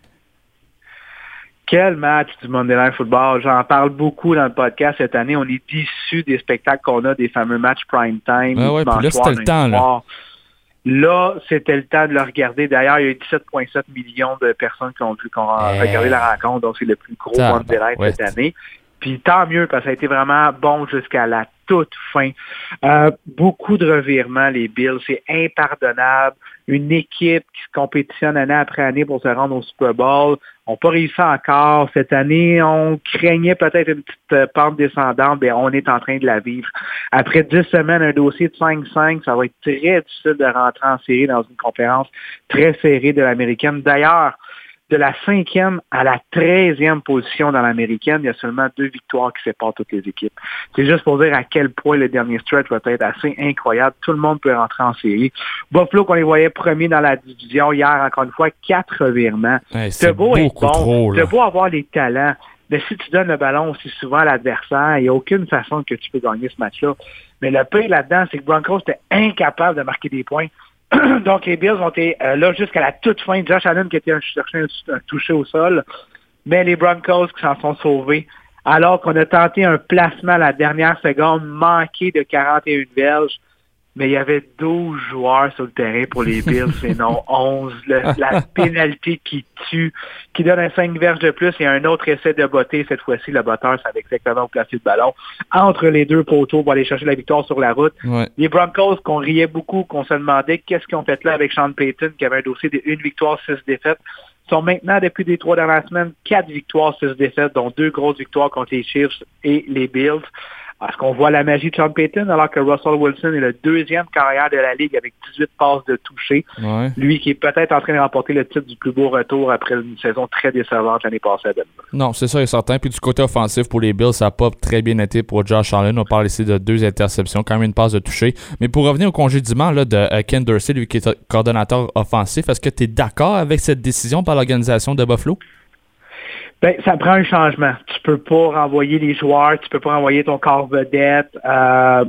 Quel match du Monday Night Football. J'en parle beaucoup dans le podcast cette année. On est issu des spectacles qu'on a, des fameux matchs prime time. Ah ouais, puis là, c'était le temps, soir. Là, c'était le temps de le regarder. D'ailleurs, il y a eu 17,7 millions de personnes qui ont vu qu'on a Eh. regardé la rencontre, donc c'est le plus gros Night ouais. cette année. Puis tant mieux, parce que ça a été vraiment bon jusqu'à la toute fin. Euh, beaucoup de revirements, les Bills. C'est impardonnable. Une équipe qui se compétitionne année après année pour se rendre au Super Bowl. On pas réussi encore. Cette année, on craignait peut-être une petite euh, pente descendante. mais on est en train de la vivre. Après 10 semaines, un dossier de 5-5, ça va être très difficile de rentrer en série dans une conférence très serrée de l'américaine. D'ailleurs, de la cinquième à la treizième position dans l'américaine, il y a seulement deux victoires qui séparent toutes les équipes. C'est juste pour dire à quel point le dernier stretch va être assez incroyable. Tout le monde peut rentrer en série. Buffalo, qu'on les voyait premiers dans la division hier, encore une fois, quatre revirements. Hey, c'est beau être beaucoup bon, trop, beau avoir les talents, mais si tu donnes le ballon aussi souvent à l'adversaire, il n'y a aucune façon que tu peux gagner ce match-là. Mais le pire là-dedans, c'est que Broncos était incapable de marquer des points. <clears throat> Donc, les Bills ont été euh, là jusqu'à la toute fin. Josh Allen qui était un, cherché un, un touché au sol. Mais les Broncos qui s'en sont sauvés. Alors qu'on a tenté un placement à la dernière seconde, manqué de 41 verges. Mais il y avait 12 joueurs sur le terrain pour les Bills et non <laughs> 11. Le- la pénalité qui tue, qui donne un 5 verges de plus et un autre essai de botter. Cette fois-ci, le botteur savait exactement où placer le ballon entre les deux poteaux pour aller chercher la victoire sur la route. Ouais. Les Broncos, qu'on riait beaucoup, qu'on se demandait qu'est-ce qu'ils ont fait là avec Sean Payton, qui avait un dossier de une victoire, six défaites, sont maintenant, depuis les trois dernières semaines, quatre victoires, six défaites, dont deux grosses victoires contre les Chiefs et les Bills. Est-ce qu'on voit la magie de Sean Payton alors que Russell Wilson est le deuxième carrière de la Ligue avec 18 passes de toucher? Ouais. Lui qui est peut-être en train de remporter le titre du plus beau retour après une saison très décevante l'année passée à Denver. Non, c'est ça et certain. Puis du côté offensif pour les Bills, ça n'a pas très bien été pour Josh Allen. On parle ici de deux interceptions, quand même une passe de toucher. Mais pour revenir au congédiement là, de euh, Ken Dorsey, lui qui est coordonnateur offensif, est-ce que tu es d'accord avec cette décision par l'organisation de Buffalo? Ben, ça prend un changement. Tu peux pas renvoyer les joueurs, tu peux pas renvoyer ton corps vedette. Euh,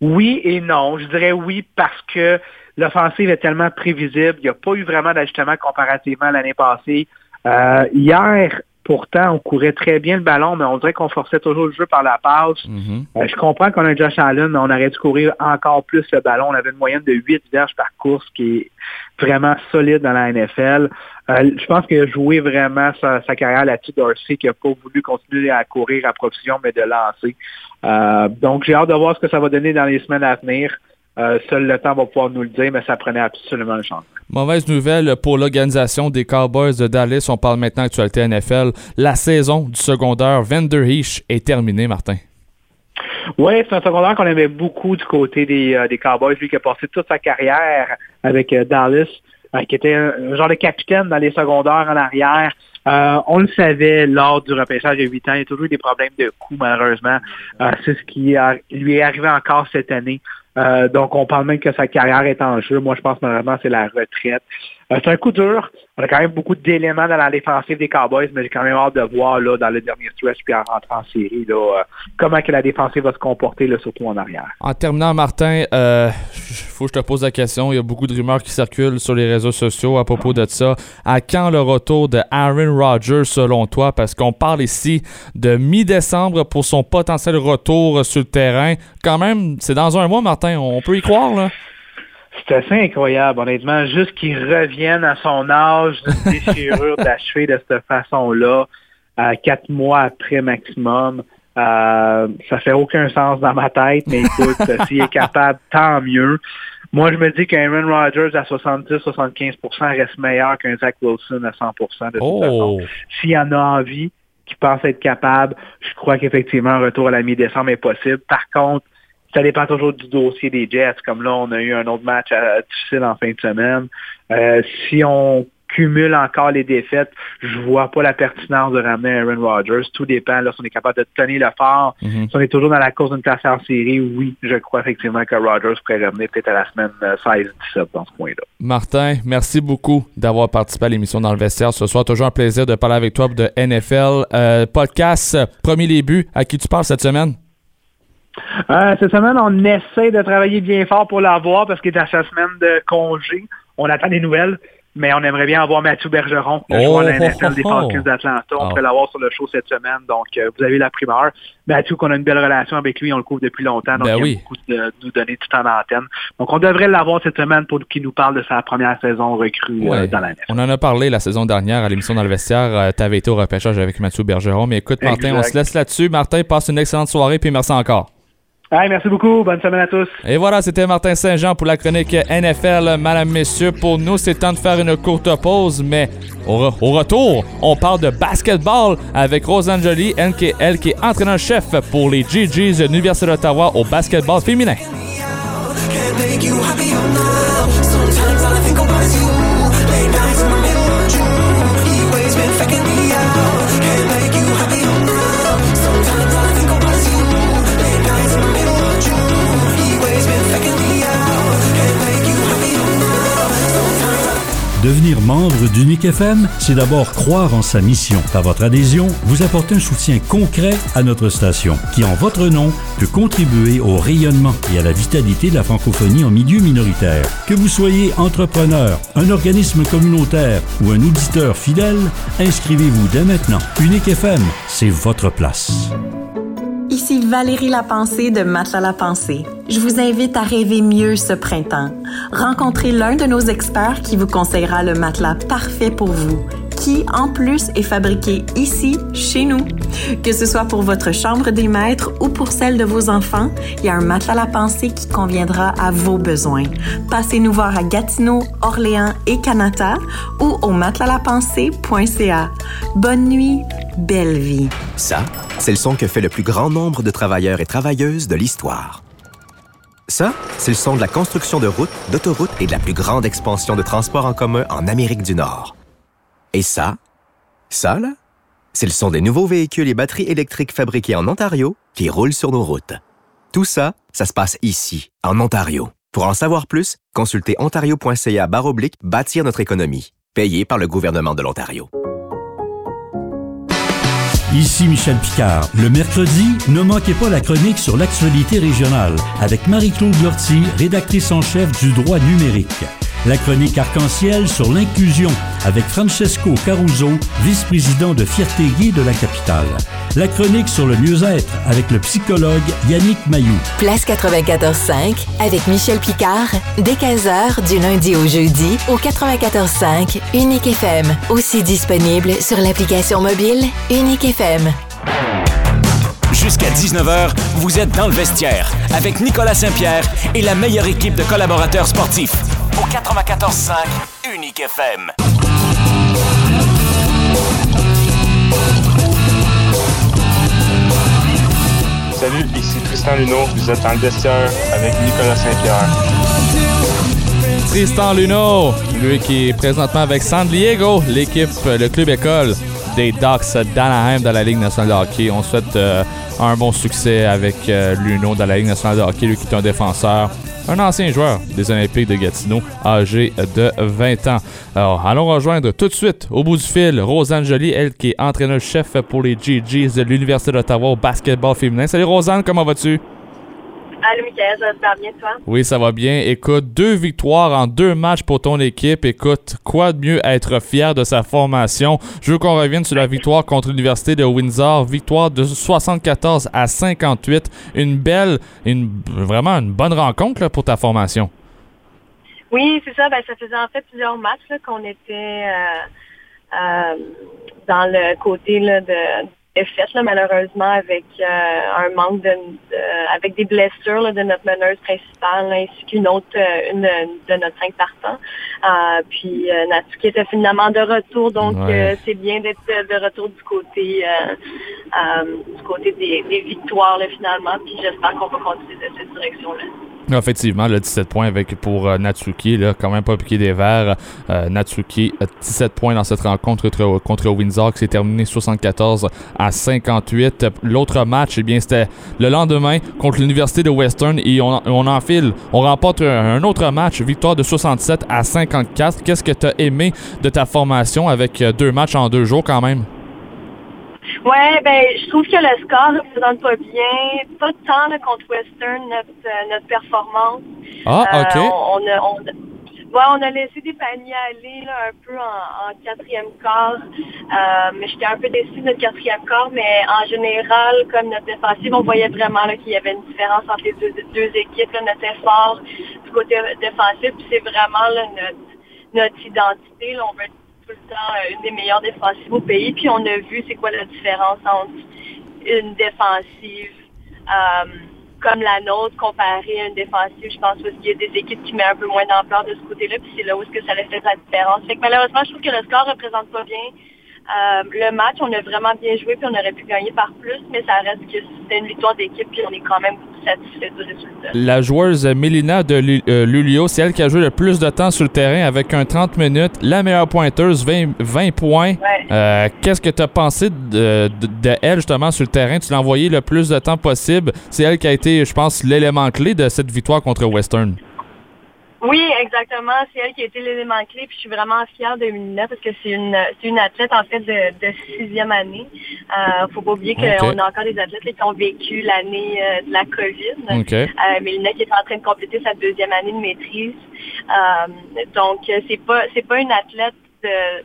oui et non. Je dirais oui parce que l'offensive est tellement prévisible. Il n'y a pas eu vraiment d'ajustement comparativement à l'année passée. Euh, hier, pourtant, on courait très bien le ballon, mais on dirait qu'on forçait toujours le jeu par la passe. Euh, je comprends qu'on a un Josh Allen, mais on aurait dû courir encore plus le ballon. On avait une moyenne de 8 verges par course qui est vraiment solide dans la NFL. Euh, je pense qu'il a joué vraiment sa, sa carrière là-dessus Dorsey, qui n'a pas voulu continuer à courir à profusion, mais de lancer. Euh, donc, j'ai hâte de voir ce que ça va donner dans les semaines à venir. Euh, seul le temps va pouvoir nous le dire, mais ça prenait absolument un changement. Mauvaise nouvelle pour l'organisation des Cowboys de Dallas. On parle maintenant actualité NFL. La saison du secondaire Vanderheesh est terminée, Martin. Oui, c'est un secondaire qu'on aimait beaucoup du côté des, euh, des Cowboys, lui qui a passé toute sa carrière avec euh, Dallas, qui était un, un genre de capitaine dans les secondaires en arrière. Euh, on le savait lors du repêchage a 8 ans, il y a toujours eu des problèmes de coût, malheureusement. Euh, c'est ce qui a- lui est arrivé encore cette année. Euh, donc, on parle même que sa carrière est en jeu. Moi, je pense malheureusement c'est la retraite. Euh, c'est un coup dur. On a quand même beaucoup d'éléments dans la défensive des Cowboys, mais j'ai quand même hâte de voir là, dans le dernier stretch puis en rentrant en série là, euh, comment que la défensive va se comporter, là, surtout en arrière. En terminant, Martin, euh, faut que je te pose la question. Il y a beaucoup de rumeurs qui circulent sur les réseaux sociaux à propos de ça. À quand le retour de Aaron Rodgers selon toi? Parce qu'on parle ici de mi-décembre pour son potentiel retour sur le terrain. Quand même, c'est dans un mois, Martin. On peut y croire, là? C'est assez incroyable, honnêtement. Juste qu'il revienne à son âge d'une déchirure <laughs> d'achever de cette façon-là, à quatre mois après maximum. Euh, ça fait aucun sens dans ma tête, mais écoute, <laughs> s'il est capable, tant mieux. Moi, je me dis qu'Aaron Rodgers à 70-75% reste meilleur qu'un Zach Wilson à 100% de toute Oh. façon. S'il en a envie, qu'il pense être capable, je crois qu'effectivement, un retour à la mi-décembre est possible. Par contre, ça dépend toujours du dossier des Jets. Comme là, on a eu un autre match euh, difficile en fin de semaine. Euh, si on cumule encore les défaites, je vois pas la pertinence de ramener Aaron Rodgers. Tout dépend. Là, si on est capable de tenir le fort, Mhm. si on est toujours dans la course d'une place en série, oui, je crois effectivement que Rodgers pourrait revenir peut-être à la semaine euh, 16-17 dans ce coin-là. Martin, merci beaucoup d'avoir participé à l'émission dans le vestiaire ce soir. Toujours un plaisir de parler avec toi de NFL. Euh, podcast, euh, premier début. À qui tu parles cette semaine? Euh, cette semaine, on essaie de travailler bien fort pour l'avoir parce qu'il est à sa semaine de congé. On attend des nouvelles, mais on aimerait bien avoir Mathieu Bergeron, le Oh, joueur de la oh, des oh, Falcons oh. d'Atlanta. On Ah. pourrait l'avoir sur le show cette semaine, donc euh, vous avez la primeur. Mathieu, qu'on a une belle relation avec lui, on le couvre depuis longtemps, donc Ben il oui. aime beaucoup de nous donner tout en antenne. Donc on devrait l'avoir cette semaine pour qu'il nous parle de sa première saison recrue euh, dans la NFL. On en a parlé la saison dernière à l'émission dans le vestiaire. tu avais été au repêchage avec Mathieu Bergeron. Mais écoute, Martin, on se laisse là-dessus. Martin, passe une excellente soirée puis merci encore. Hey, merci beaucoup, bonne semaine à tous. Et voilà, c'était Martin Saint-Jean pour la chronique NFL. Madame, messieurs, pour nous, c'est temps de faire une courte pause, mais au, re- au retour, on parle de basketball avec Rose Angeli, elle qui est, elle qui est entraîneur-chef pour les GGs de l'Université d'Ottawa au basketball féminin. Devenir membre d'Unique FM, c'est d'abord croire en sa mission. Par votre adhésion, vous apportez un soutien concret à notre station, qui en votre nom peut contribuer au rayonnement et à la vitalité de la francophonie en milieu minoritaire. Que vous soyez entrepreneur, un organisme communautaire ou un auditeur fidèle, inscrivez-vous dès maintenant. Unique FM, c'est votre place. Ici Valérie Lapensée de Matelas La Pensée. Je vous invite à rêver mieux ce printemps. Rencontrez l'un de nos experts qui vous conseillera le matelas parfait pour vous, qui en plus est fabriqué ici, chez nous. Que ce soit pour votre chambre des maîtres ou pour celle de vos enfants, il y a un matelas La Pensée qui conviendra à vos besoins. Passez nous voir à Gatineau, Orléans et Canada ou au matelaslapensée.ca. Bonne nuit, belle vie. Ça, c'est le son que fait le plus grand nombre de travailleurs et travailleuses de l'histoire. Ça, c'est le son de la construction de routes, d'autoroutes et de la plus grande expansion de transports en commun en Amérique du Nord. Et ça, ça, là, c'est le son des nouveaux véhicules et batteries électriques fabriqués en Ontario qui roulent sur nos routes. Tout ça, ça se passe ici, en Ontario. Pour en savoir plus, consultez ontario.ca baroblique bâtir notre économie, payé par le gouvernement de l'Ontario. Ici Michel Picard. Le mercredi, ne manquez pas la chronique sur l'actualité régionale avec Marie-Claude Lortie, rédactrice en chef du droit numérique. La chronique arc-en-ciel sur l'inclusion avec Francesco Caruso, vice-président de Fierté Gay de la capitale. La chronique sur le mieux-être avec le psychologue Yannick Mayou. Place 94.5 avec Michel Picard, dès 15h du lundi au jeudi au 94.5 Unique FM. Aussi disponible sur l'application mobile Unique FM. Jusqu'à 19h, vous êtes dans le vestiaire avec Nicolas Saint-Pierre et la meilleure équipe de collaborateurs sportifs. Au 94.5 Unique FM. Salut, ici Tristan Luneau. Vous êtes dans le vestiaire avec Nicolas Saint-Pierre. Tristan Luneau, lui qui est présentement avec San Diego, l'équipe, le club école des Ducks d'Anaheim dans la Ligue nationale de hockey. On souhaite euh, un bon succès avec euh, Luneau dans la Ligue nationale de hockey, lui qui est un défenseur, un ancien joueur des Olympiques de Gatineau, âgé de 20 ans. Alors, allons rejoindre tout de suite, au bout du fil, Rosanne Joly, elle qui est entraîneur-chef pour les GGs de l'Université d'Ottawa au basketball féminin. Salut Rosanne, comment vas-tu? Allô, Michael, ça va bien, toi? Oui, ça va bien. Écoute, deux victoires en deux matchs pour ton équipe. Écoute, quoi de mieux être fier de sa formation? Je veux qu'on revienne sur la victoire contre l'Université de Windsor. Victoire de 74 à 58. Une belle, une, vraiment une bonne rencontre là, pour ta formation. Oui, c'est ça. Ben, ça faisait en fait plusieurs matchs qu'on était euh, euh, dans le côté là, de fait là, malheureusement avec euh, un manque de, de- avec des blessures là, de notre meneuse principale ainsi qu'une autre euh, une, de notre cinq partants. Euh, puis euh, Natsuki était finalement de retour, donc Ouais. euh, c'est bien d'être euh, de retour du côté euh, euh, du côté des, des victoires là, finalement. Puis j'espère qu'on va continuer de cette direction-là. Effectivement, le 17 points avec pour euh, Natsuki, là, quand même pas piqué des verres. Euh, Natsuki, euh, 17 points dans cette rencontre contre, contre Windsor qui s'est terminée 74 à 58. L'autre match, eh bien, c'était le lendemain contre l'Université de Western et on, on enfile, on remporte un, un autre match, victoire de 67 à 54. Qu'est-ce que tu as aimé de ta formation avec euh, deux matchs en deux jours quand même? Ouais, ben, je trouve que le score ne représente pas bien, pas tant là, contre Western, notre, euh, notre performance. Ah, Euh, OK. on, on a, on, ouais, on a laissé des paniers aller là, un peu en, en quatrième quart. Euh, mais j'étais un peu déçue de notre quatrième quart, mais en général, comme notre défensive, on voyait vraiment qu'il y avait une différence entre les deux, deux équipes. là, notre effort du côté défensif, puis c'est vraiment là, notre, notre identité. Là, on veut euh, une des meilleures défensives au pays. Puis on a vu c'est quoi la différence entre une défensive euh, comme la nôtre comparée à une défensive. Je pense qu'il y a des équipes qui mettent un peu moins d'ampleur de ce côté-là. Puis c'est là où est-ce que ça a fait la différence. Malheureusement, je trouve que le score ne représente pas bien. Euh, le match, on a vraiment bien joué, puis on aurait pu gagner par plus, mais ça reste que c'était une victoire d'équipe, puis on est quand même satisfait du résultat. La joueuse Mélina de euh, Lulio, c'est elle qui a joué le plus de temps sur le terrain avec un 30 minutes. La meilleure pointeuse, 20, 20 points. Euh, Qu'est-ce que tu as pensé de, de- de elle justement sur le terrain? Tu l'as envoyé le plus de temps possible. C'est elle qui a été, je pense, l'élément clé de cette victoire contre Western. Oui, exactement. C'est elle qui a été l'élément clé. Puis je suis vraiment fière de Mélina parce que c'est une, c'est une athlète en fait de, de sixième année. Euh, faut pas oublier qu'on a encore des athlètes là, qui ont vécu l'année euh, de la COVID. Ok. Euh, Mélina qui est en train de compléter sa deuxième année de maîtrise. Euh, donc c'est pas c'est pas une athlète de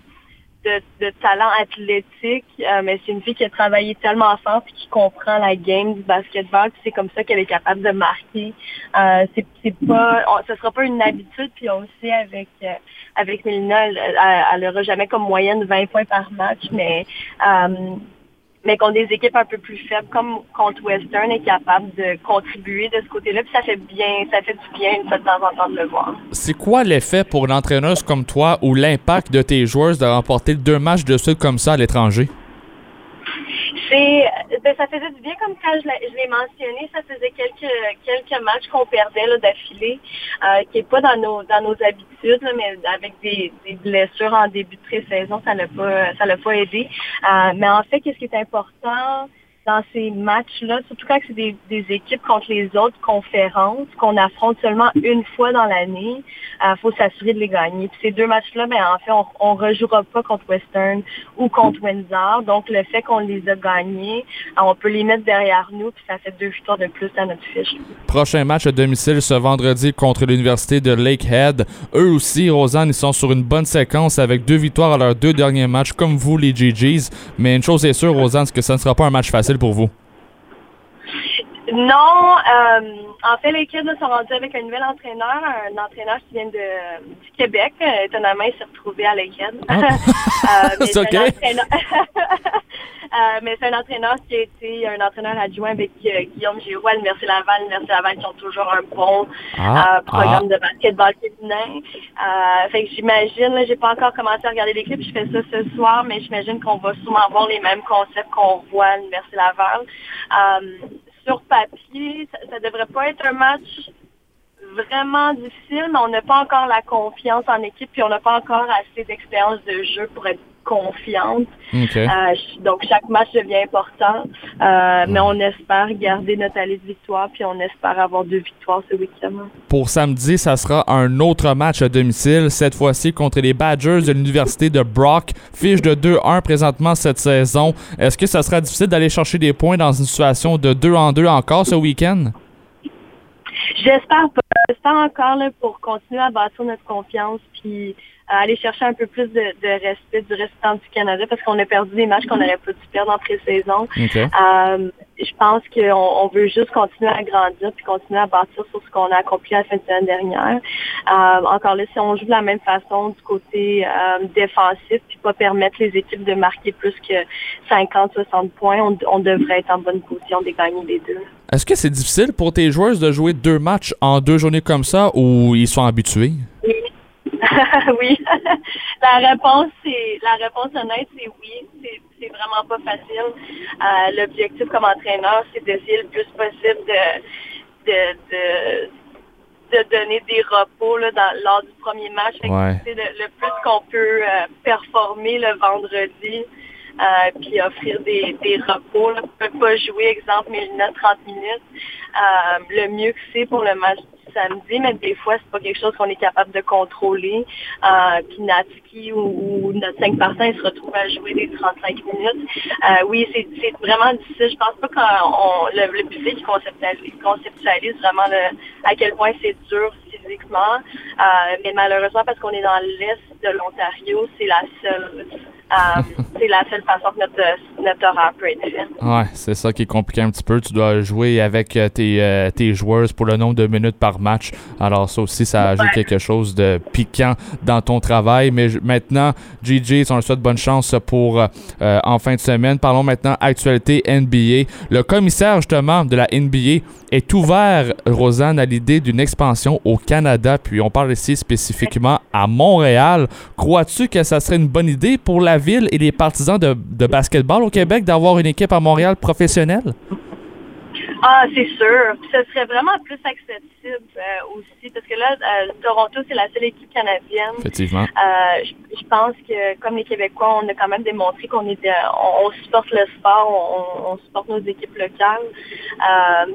de, de talent athlétique, euh, mais c'est une fille qui a travaillé tellement fort puis qui comprend la game du basketball. C'est comme ça qu'elle est capable de marquer. Euh, c'est pas, on, ce sera pas une habitude. Puis aussi avec euh, avec Mélina, elle aura jamais comme moyenne 20 points par match, mais euh, mais contre des équipes un peu plus faibles, comme contre Western, est capable de contribuer de ce côté-là. Puis ça fait bien, ça fait du bien de temps en temps de le voir. C'est quoi l'effet pour une entraîneuse comme toi ou l'impact de tes joueurs de remporter deux matchs de suite comme ça à l'étranger? C'est, ben, ça faisait du bien comme quand je l'ai mentionné, ça faisait quelques quelques matchs qu'on perdait d'affilée, euh, qui est pas dans nos dans nos habitudes, mais avec des, des blessures en début de pré-saison, ça l'a pas ça l'a pas aidé. Euh, mais en fait, qu'est-ce qui est important dans ces matchs-là, surtout quand c'est des, équipes contre les autres conférences qu'on affronte seulement une fois dans l'année, il faut s'assurer de les gagner. Puis ces deux matchs-là, ben, en fait, on, on rejouera pas contre Western ou contre Windsor. Donc, le fait qu'on les a gagnés, euh, on peut les mettre derrière nous, puis ça fait deux victoires de plus dans notre fiche. Prochain match à domicile ce vendredi contre l'Université de Lakehead. Eux aussi, Rosanne, ils sont sur une bonne séquence avec deux victoires à leurs deux derniers matchs, comme vous, les GGs. Mais une chose est sûre, Rosanne, c'est que ce ne sera pas un match facile pour vous. Non, euh, en fait, les kids là, sont rendus avec un nouvel entraîneur, un entraîneur qui vient de, du Québec. Euh, étonnamment, il s'est retrouvé à. <laughs> Euh, mais C'est ok. un entraîneur- <laughs> mais c'est un entraîneur qui a été un entraîneur adjoint avec euh, Guillaume Giroux à l'Université Laval. L'Université Laval qui ont toujours un bon Ah, euh, programme ah. de basketball féminin. Euh, fait que j'imagine, là, j'ai pas encore commencé à regarder l'équipe, je fais ça ce soir, mais j'imagine qu'on va souvent voir les mêmes concepts qu'on voit à l'Université Laval. Sur papier, ça, ça devrait pas être un match vraiment difficile, mais on n'a pas encore la confiance en équipe, puis on n'a pas encore assez d'expérience de jeu pour être confiante. Euh, donc chaque match devient important, euh, mais on espère garder notre allée de victoire, puis on espère avoir deux victoires ce week-end. Pour samedi, ça sera un autre match à domicile, cette fois-ci contre les Badgers de l'Université de Brock. Fiche de 2-1 présentement cette saison. Est-ce que ça sera difficile d'aller chercher des points dans une situation de 2 en 2 encore ce week-end? J'espère pas. J'espère encore là, pour continuer à bâtir notre confiance puis à aller chercher un peu plus de, de respect du restant du Canada parce qu'on a perdu des matchs qu'on n'aurait pas dû perdre en pré-saison. Euh, je pense qu'on on veut juste continuer à grandir puis continuer à bâtir sur ce qu'on a accompli la fin de semaine dernière. Euh, encore là, si on joue de la même façon du côté euh, défensif puis pas permettre les équipes de marquer plus que 50-60 points, on, on devrait être en bonne position de gagner les deux. Est-ce que c'est difficile pour tes joueurs de jouer deux matchs en deux journées comme ça ou ils sont habitués? <laughs> Oui. oui. <laughs> la réponse, c'est la réponse honnête, c'est oui. C'est, c'est vraiment pas facile. Euh, l'objectif comme entraîneur, c'est d'essayer le plus possible de, de, de, de donner des repos là, dans, lors du premier match. Fait que Ouais. c'est le, le plus qu'on peut euh, performer le vendredi. Euh, puis offrir des, repos. Là. On peut pas jouer, exemple, Mélina 30 minutes. Euh, le mieux que c'est pour le match du samedi, mais des fois, c'est pas quelque chose qu'on est capable de contrôler. Euh, puis Natsuki ou, ou notre 5 partants, ils se retrouvent à jouer des 35 minutes. Oui, c'est vraiment difficile. Je pense pas qu'on le, public conceptualise, vraiment à quel point c'est dur physiquement. Mais malheureusement, parce qu'on est dans l'est de l'Ontario, c'est la seule euh, <laughs> c'est la seule façon que notre, notre horaire peut être fait. Ouais, c'est ça qui est compliqué un petit peu. Tu dois jouer avec euh, tes, euh, tes joueurs pour le nombre de minutes par match. Alors ça aussi, ça ajoute quelque chose de piquant dans ton travail. Mais maintenant, GG, on le souhaite bonne chance pour euh, en fin de semaine. Parlons maintenant actualité NBA. Le commissaire justement de la NBA est ouvert, Rosanne, à l'idée d'une expansion au Canada. Puis on parle ici spécifiquement à Montréal. Crois-tu que ça serait une bonne idée pour la ville et les partisans de, de basketball au Québec d'avoir une équipe à Montréal professionnelle? Ah, c'est sûr. Puis ce serait vraiment plus accessible euh, aussi, parce que là, euh, Toronto, c'est la seule équipe canadienne. Effectivement. Euh, je, pense que, comme les Québécois, on a quand même démontré qu'on est, on, on supporte le sport, on, on supporte nos équipes locales.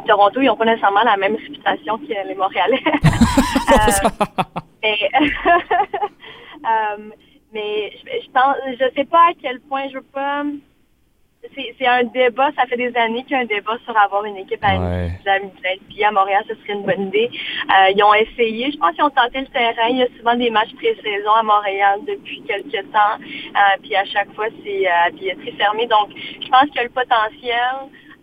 Toronto, ils n'ont pas nécessairement la même réputation que les Montréalais. <laughs> <laughs> <laughs> Euh, sais pas à quel point je veux pas. C'est c'est un débat, ça fait des années qu'il y a un débat sur avoir une équipe à Ouais. puis à Montréal, ce serait une bonne idée. Euh, ils ont essayé, je pense qu'ils ont tenté le terrain. Il y a souvent des matchs pré-saison à Montréal depuis quelques temps. Euh, puis à chaque fois, c'est euh, à billetterie fermée. Donc, je pense qu'il y a le potentiel.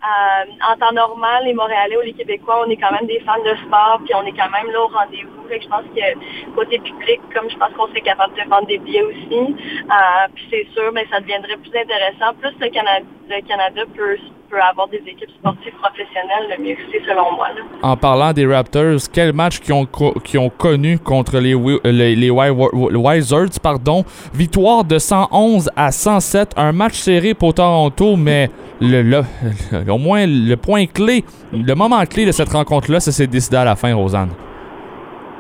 Euh, en temps normal, les Montréalais ou les Québécois, on est quand même des fans de sport, puis on est quand même là au rendez-vous. Je pense que côté public, comme je pense qu'on serait capable de vendre des billets aussi, euh, puis c'est sûr, mais ça deviendrait plus intéressant. Plus le Canada peut, peut avoir des équipes sportives professionnelles, le mieux c'est selon moi. Là. En parlant des Raptors, quel match qu'ils ont, qu'ils ont connu contre les, euh, les, les Wi- Wi- Wizards, pardon. Victoire de 111 à 107, un match serré pour Toronto, mais le, le- le- au moins le point clé, le moment clé de cette rencontre-là, ça s'est décidé à la fin, Rosanne.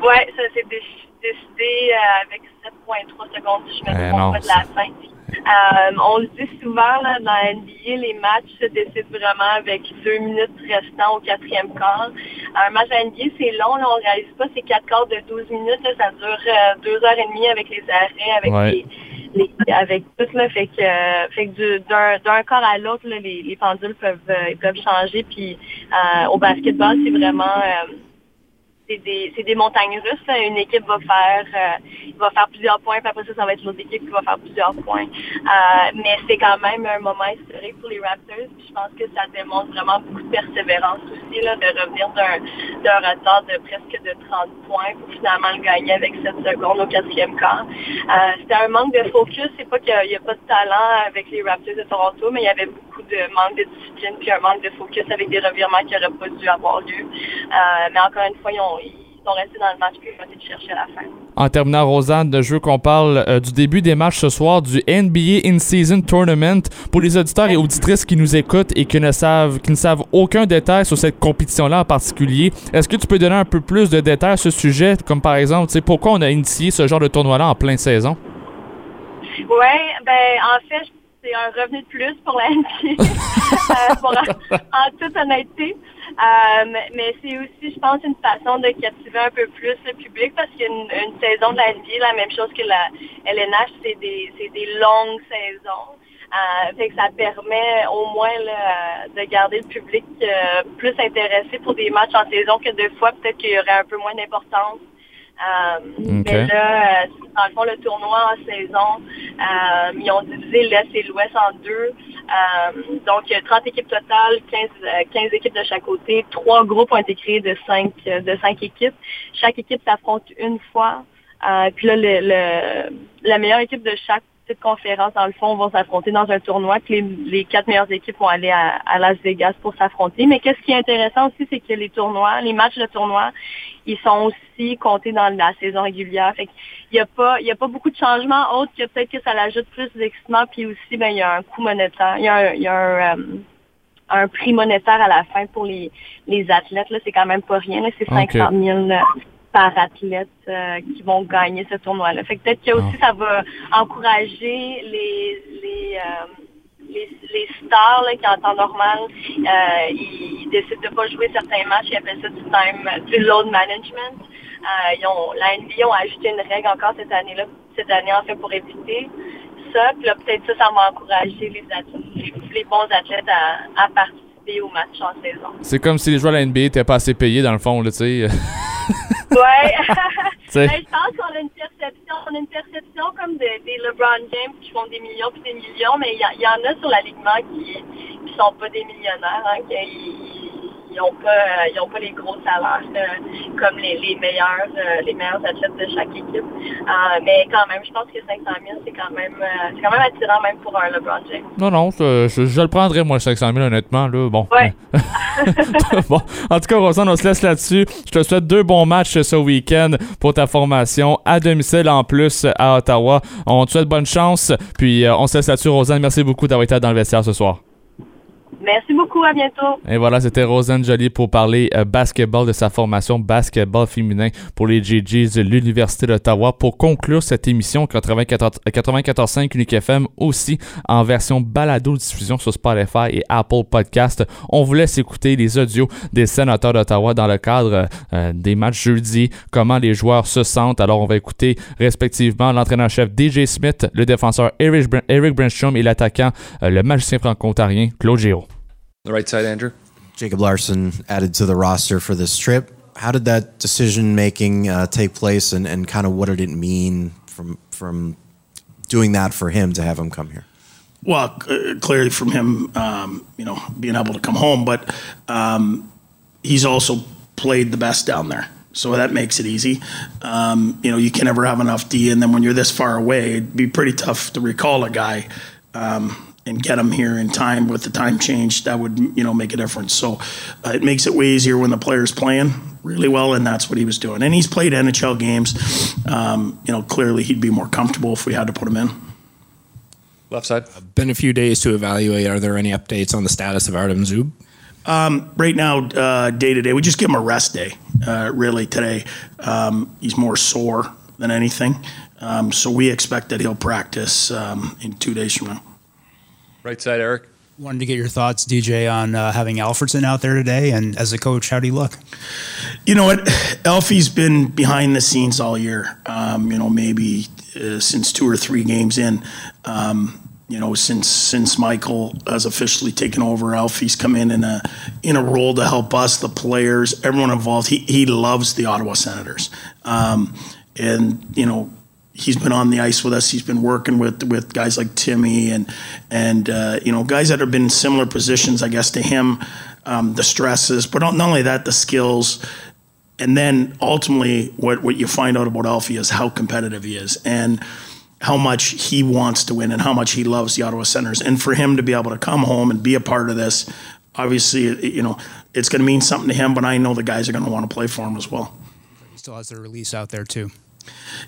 Ouais, ça s'est dé- décidé euh, avec 7,3 secondes, si je me Eh trompe pas de la fin. Euh, on le dit souvent là, dans la NBA, les matchs se décident vraiment avec deux minutes restant au quatrième quart. Un match à NBA, c'est long, là, on réalise pas, c'est quatre quarts de 12 minutes, là, ça dure euh, deux heures et demie avec les arrêts, avec Ouais. les, les- avec tout là, fait que, euh, fait que du- d'un d'un quart à l'autre, les, les pendules peuvent euh, ils peuvent changer. Puis au basketball, c'est vraiment c'est des, des montagnes russes. Une équipe va faire euh, va faire plusieurs points, puis après ça, ça va être l'autre équipe qui va faire plusieurs points. Euh, mais c'est quand même un moment historique pour les Raptors. Puis je pense que ça démontre vraiment beaucoup de persévérance aussi, là, de revenir d'un, retard de presque de 30 points pour finalement le gagner avec 7 secondes au quatrième quart. Euh, c'était un manque de focus. C'est pas qu'il n'y a, pas de talent avec les Raptors de Toronto, mais il y avait beaucoup de manque de discipline puis un manque de focus avec des revirements qui n'auraient pas dû avoir lieu. Mais encore une fois, ils, ont, ils sont restés dans le match puis ils ont chercher à la fin. En terminant, Rosanne, je veux qu'on parle euh, du début des matchs ce soir du NBA In-Season Tournament. Pour les auditeurs et auditrices qui nous écoutent et qui ne savent, qui ne savent aucun détail sur cette compétition-là en particulier, est-ce que tu peux donner un peu plus de détails à ce sujet, comme par exemple, tu sais, pourquoi on a initié ce genre de tournoi-là en pleine saison? Oui, ben en fait, c'est un revenu de plus pour la NBA, <laughs> euh, pour- en toute honnêteté. Euh, mais- c'est aussi, je pense, une façon de captiver un peu plus le public parce qu'une une saison de la NBA, la même chose que la LNH, c'est des, des longues saisons. Euh, ça permet au moins de garder le public euh, plus intéressé pour des matchs en saison que deux fois, peut-être qu'il y aurait un peu moins d'importance. Ok. Mais là, euh, dans le fond, le tournoi en saison, euh, ils ont divisé l'Est et l'Ouest en deux. Euh, donc, il y a 30 équipes totales, 15, euh, 15 équipes de chaque côté. Trois groupes ont été créés de cinq, de cinq équipes. Chaque équipe s'affronte une fois. Puis là, le, le- la meilleure équipe de chaque petite conférence, dans le fond, vont s'affronter dans un tournoi. Puis les, les quatre meilleures équipes vont aller à, à Las Vegas pour s'affronter. Mais qu'est-ce qui est intéressant aussi, c'est que les tournois, les matchs de tournoi, ils sont aussi comptés dans la saison régulière. Fait qu'il y a pas, il y a pas beaucoup de changements autres que peut-être que ça l'ajoute plus d'excitement. Puis aussi, ben, il y a un coût monétaire. Il y a un, il y a un, euh, un prix monétaire à la fin pour les, les athlètes. Là, c'est quand même pas rien. là. C'est Ok. 500 000 euh, par athlète euh, qui vont gagner ce tournoi-là. Fait que peut-être que aussi ça va encourager les les, euh, les, les stars là, qui en temps normal euh, ils, ils décident de pas jouer certains matchs, ils appellent ça du time du load management. Euh, ils ont, la NBA ont ajouté une règle encore cette année-là, cette année en fait pour éviter ça. Puis là peut-être ça, ça va encourager les athlètes, les, les bons athlètes à, à participer aux matchs en saison. C'est comme si les joueurs de la NBA n'étaient pas assez payés, dans le fond, là, tu sais. <laughs> Ouais. <laughs> <laughs> Ben, je pense qu'on a une perception, on a une perception comme des, des LeBron James qui font des millions puis des millions, mais il y, a- il y en a sur l'alignement qui qui sont pas des millionnaires, hein, qui ils, ils ont pas euh, ils ont pas les gros salaires euh, comme les, les meilleurs euh, les meilleurs athlètes de chaque équipe. Mais quand même, je pense que 500 000 c'est quand même c'est quand même attirant même pour un LeBron James. Non, non, je, je- je le prendrais, moi, le 500 000, honnêtement, là. Bon. Ouais. <laughs> bon. En tout cas, Rosanne, on se laisse là-dessus. Je te souhaite deux bons matchs ce week-end pour ta formation à domicile en plus à Ottawa. On te souhaite bonne chance. Puis, euh, on se laisse là-dessus, Rosanne. Merci beaucoup d'avoir été dans le vestiaire ce soir. Merci beaucoup, à bientôt. Et voilà, c'était Rosanne Joly pour parler euh, basketball de sa formation basketball féminin pour les GGs de l'Université d'Ottawa. Pour conclure cette émission 94 94.5 Unique FM aussi en version balado-diffusion sur Spotify et Apple Podcast. On vous laisse écouter les audios des sénateurs d'Ottawa dans le cadre euh, des matchs jeudi, comment les joueurs se sentent. Alors, on va écouter respectivement l'entraîneur-chef DJ Smith, le défenseur Eric, Br- et l'attaquant, euh, le magicien franco-ontarien Claude Giraud. The right side, Andrew. Jacob Larson added to the roster for this trip. How did that decision making uh, take place, and, and kind of what did it mean from from doing that for him to have him come here? Well, c- clearly from him, um, you know, being able to come home, but um, he's also played the best down there. So that makes it easy. Um, you know, you can never have enough D, and then when you're this far away, it'd be pretty tough to recall a guy um, and get him here in time with the time change. That would, you know, make a difference. So uh, it makes it way easier when the player's playing really well, and that's what he was doing. And he's played NHL games. Um, you know, clearly he'd be more comfortable if we had to put him in. Left side. Been a few days to evaluate. Are there any updates on the status of Artem Zub? Um, right now, uh, day to day, we just give him a rest day. Uh, really, today, um, he's more sore than anything. Um, so we expect that he'll practice um, in two days from now. Right side, Eric. Wanted to get your thoughts, DJ, on uh, having Alfredson out there today, and as a coach, how do you look? You know what? Elfie's been behind the scenes all year. Um, you know, maybe uh, since two or three games in. Um, you know, since since Michael has officially taken over, Alfie's come in in a in a role to help us, the players, everyone involved. He he loves the Ottawa Senators, um, and you know he's been on the ice with us. He's been working with with guys like Timmy and and uh, you know guys that have been in similar positions, I guess, to him. Um, the stresses, but not only that, the skills, and then ultimately, what what you find out about Alfie is how competitive he is and how much he wants to win and how much he loves the Ottawa Senators. And for him to be able to come home and be a part of this, obviously, you know, it's going to mean something to him. But I know the guys are going to want to play for him as well. He still has the release out there too.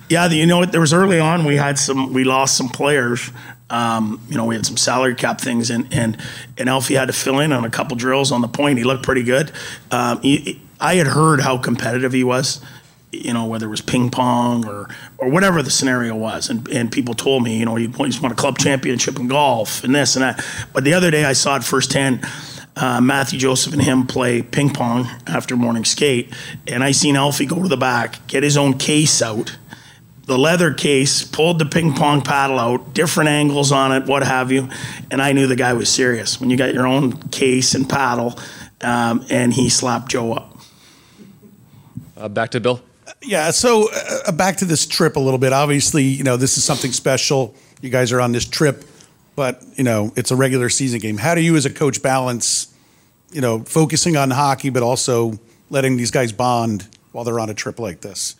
Yeah, you know what? There was early on we had some we lost some players. Um, you know, we had some salary cap things, and and and Alfie had to fill in on a couple drills on the point. He looked pretty good. Um, he, I had heard how competitive he was. You know, whether it was ping pong or or whatever the scenario was, and and people told me, you know, he he's won a club championship in golf and this and that. But the other day I saw it firsthand. Uh, Matthew Joseph and him play ping pong after morning skate, and I seen Alfie go to the back, get his own case out, the leather case, pulled the ping pong paddle out, different angles on it, what have you, and I knew the guy was serious. When you got your own case and paddle, um, and he slapped Joe up. Uh, back to Bill. Yeah, so uh, back to this trip a little bit. Obviously, you know, this is something special. You guys are on this trip, but, you know, it's a regular season game. How do you as a coach balance, you know, focusing on hockey, but also letting these guys bond while they're on a trip like this?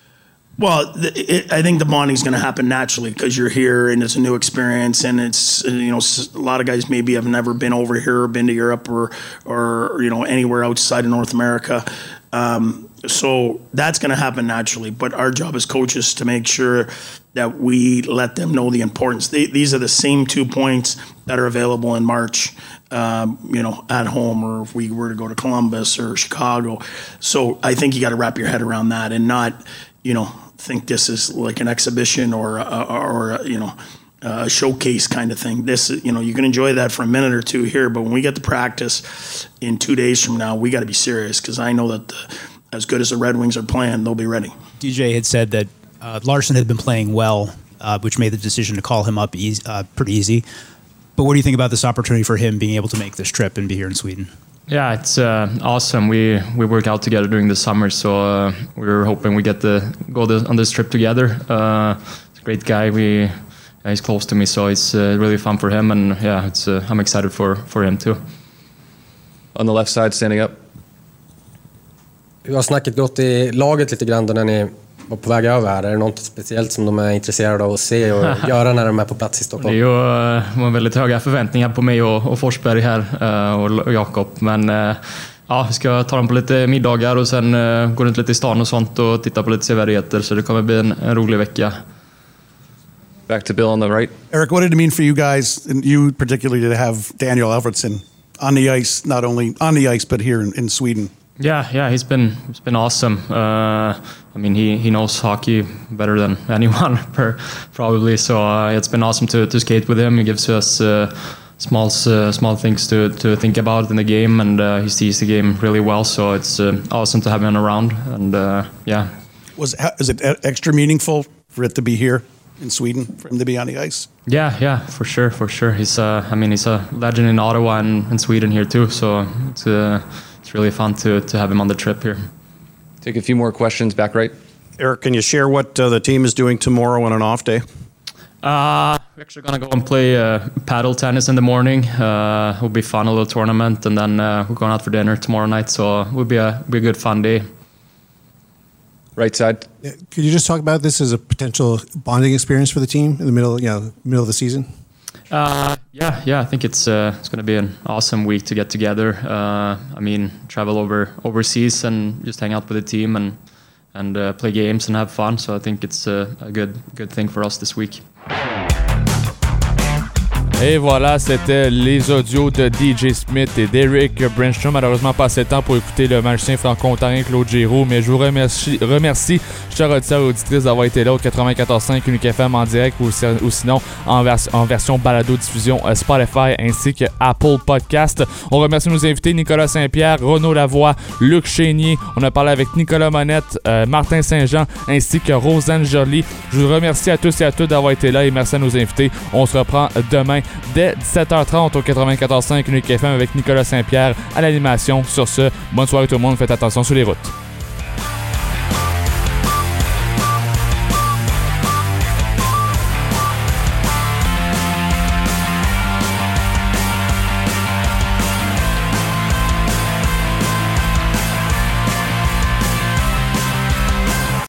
Well, it, I think the bonding is going to happen naturally because you're here and it's a new experience, and it's you know a lot of guys maybe have never been over here or been to Europe or or you know anywhere outside of North America. Um, so that's going to happen naturally. But our job as coaches to make sure that we let them know the importance. They, these are the same two points that are available in March. Um, you know, at home, or if we were to go to Columbus or Chicago. So I think you got to wrap your head around that and not, you know, think this is like an exhibition or a, or a, you know uh, a showcase kind of thing. This you know you can enjoy that for a minute or two here, but when we get to practice in two days from now, we got to be serious because I know that the, as good as the Red Wings are playing, they'll be ready. DJ had said that uh, Larson had been playing well, uh, which made the decision to call him up easy, uh, pretty easy. But what do you think about this opportunity for him being able to make this trip and be here in Sweden? Yeah, it's uh, awesome. We we work out together during the summer, so uh, we were hoping we get to go the, on this trip together. Uh, a great guy. We yeah, he's close to me, so it's uh, really fun for him, and yeah, it's uh, I'm excited for for him too. On the left side, standing up. Hur har snacket gått i laget lite grann då när ni var på väg över här? Är det något speciellt som de är intresserade av att se och <laughs> göra när de är på plats i Det är Stockholm? ju uh, var väldigt höga förväntningar på mig och, och Forsberg här uh, och, Jakob, men uh, ja, vi ska ta dem på lite middagar och sen uh, gå runt lite i stan och sånt och titta på lite sevärdheter, så det kommer bli en, en rolig vecka. Back to Bill on the right. Eric, what did it mean for you guys, and you particularly, to have Daniel Alfredson on the ice, not only on the ice but here in, in Sweden? Yeah, yeah, he's been he's been awesome. Uh, I mean, he, he knows hockey better than <laughs> anyone, per, probably. So uh, it's been awesome to, to skate with him. He gives us uh, small uh, small things to, to think about in the game, and uh, he sees the game really well. So it's uh, awesome to have him around. And uh, yeah, Was is it extra meaningful for it to be here in Sweden for him to be on the ice? yeah, yeah, for sure, for sure. He's uh, I mean, he's a legend in Ottawa and, in Sweden here too. So it's uh, it's really fun to to have him on the trip here. Take a few more questions back right. Eric, can you share what uh, the team is doing tomorrow on an off day? Uh, we're actually gonna go and play uh, paddle tennis in the morning. Uh, it'll be fun, a little tournament, and then uh, we're going out for dinner tomorrow night. So it will be a be a good fun day. Right side. Could you just talk about this as a potential bonding experience for the team in the middle, you know, middle of the season? Uh, yeah, yeah. I think it's uh, it's gonna be an awesome week to get together. Uh, I mean, travel over overseas and just hang out with the team and and uh, play games and have fun. So I think it's uh, a good good thing for us this week. Et voilà, c'était les audios de DJ Smith et d'Eric Brenstrom. Malheureusement, pas assez de temps pour écouter le magicien franco-ontarien Claude Giroux, mais je vous remercie, remercie chère auditeur et auditrice, d'avoir été là au 94.5 Unique FM en direct ou, si- ou sinon en, vers- en version balado-diffusion euh, Spotify ainsi que Apple Podcast. On remercie nos invités Nicolas Saint-Pierre, Renaud Lavoie, Luc Chénier. On a parlé avec Nicolas Monette, euh, Martin Saint-Jean ainsi que Rosanne Joly. Je vous remercie à tous et à toutes d'avoir été là et merci à nos invités. On se reprend demain dès 17h30 au 94.5 Unique FM avec Nicolas Saint-Pierre à l'animation. Sur ce, bonne soirée tout le monde. Faites attention sur les routes.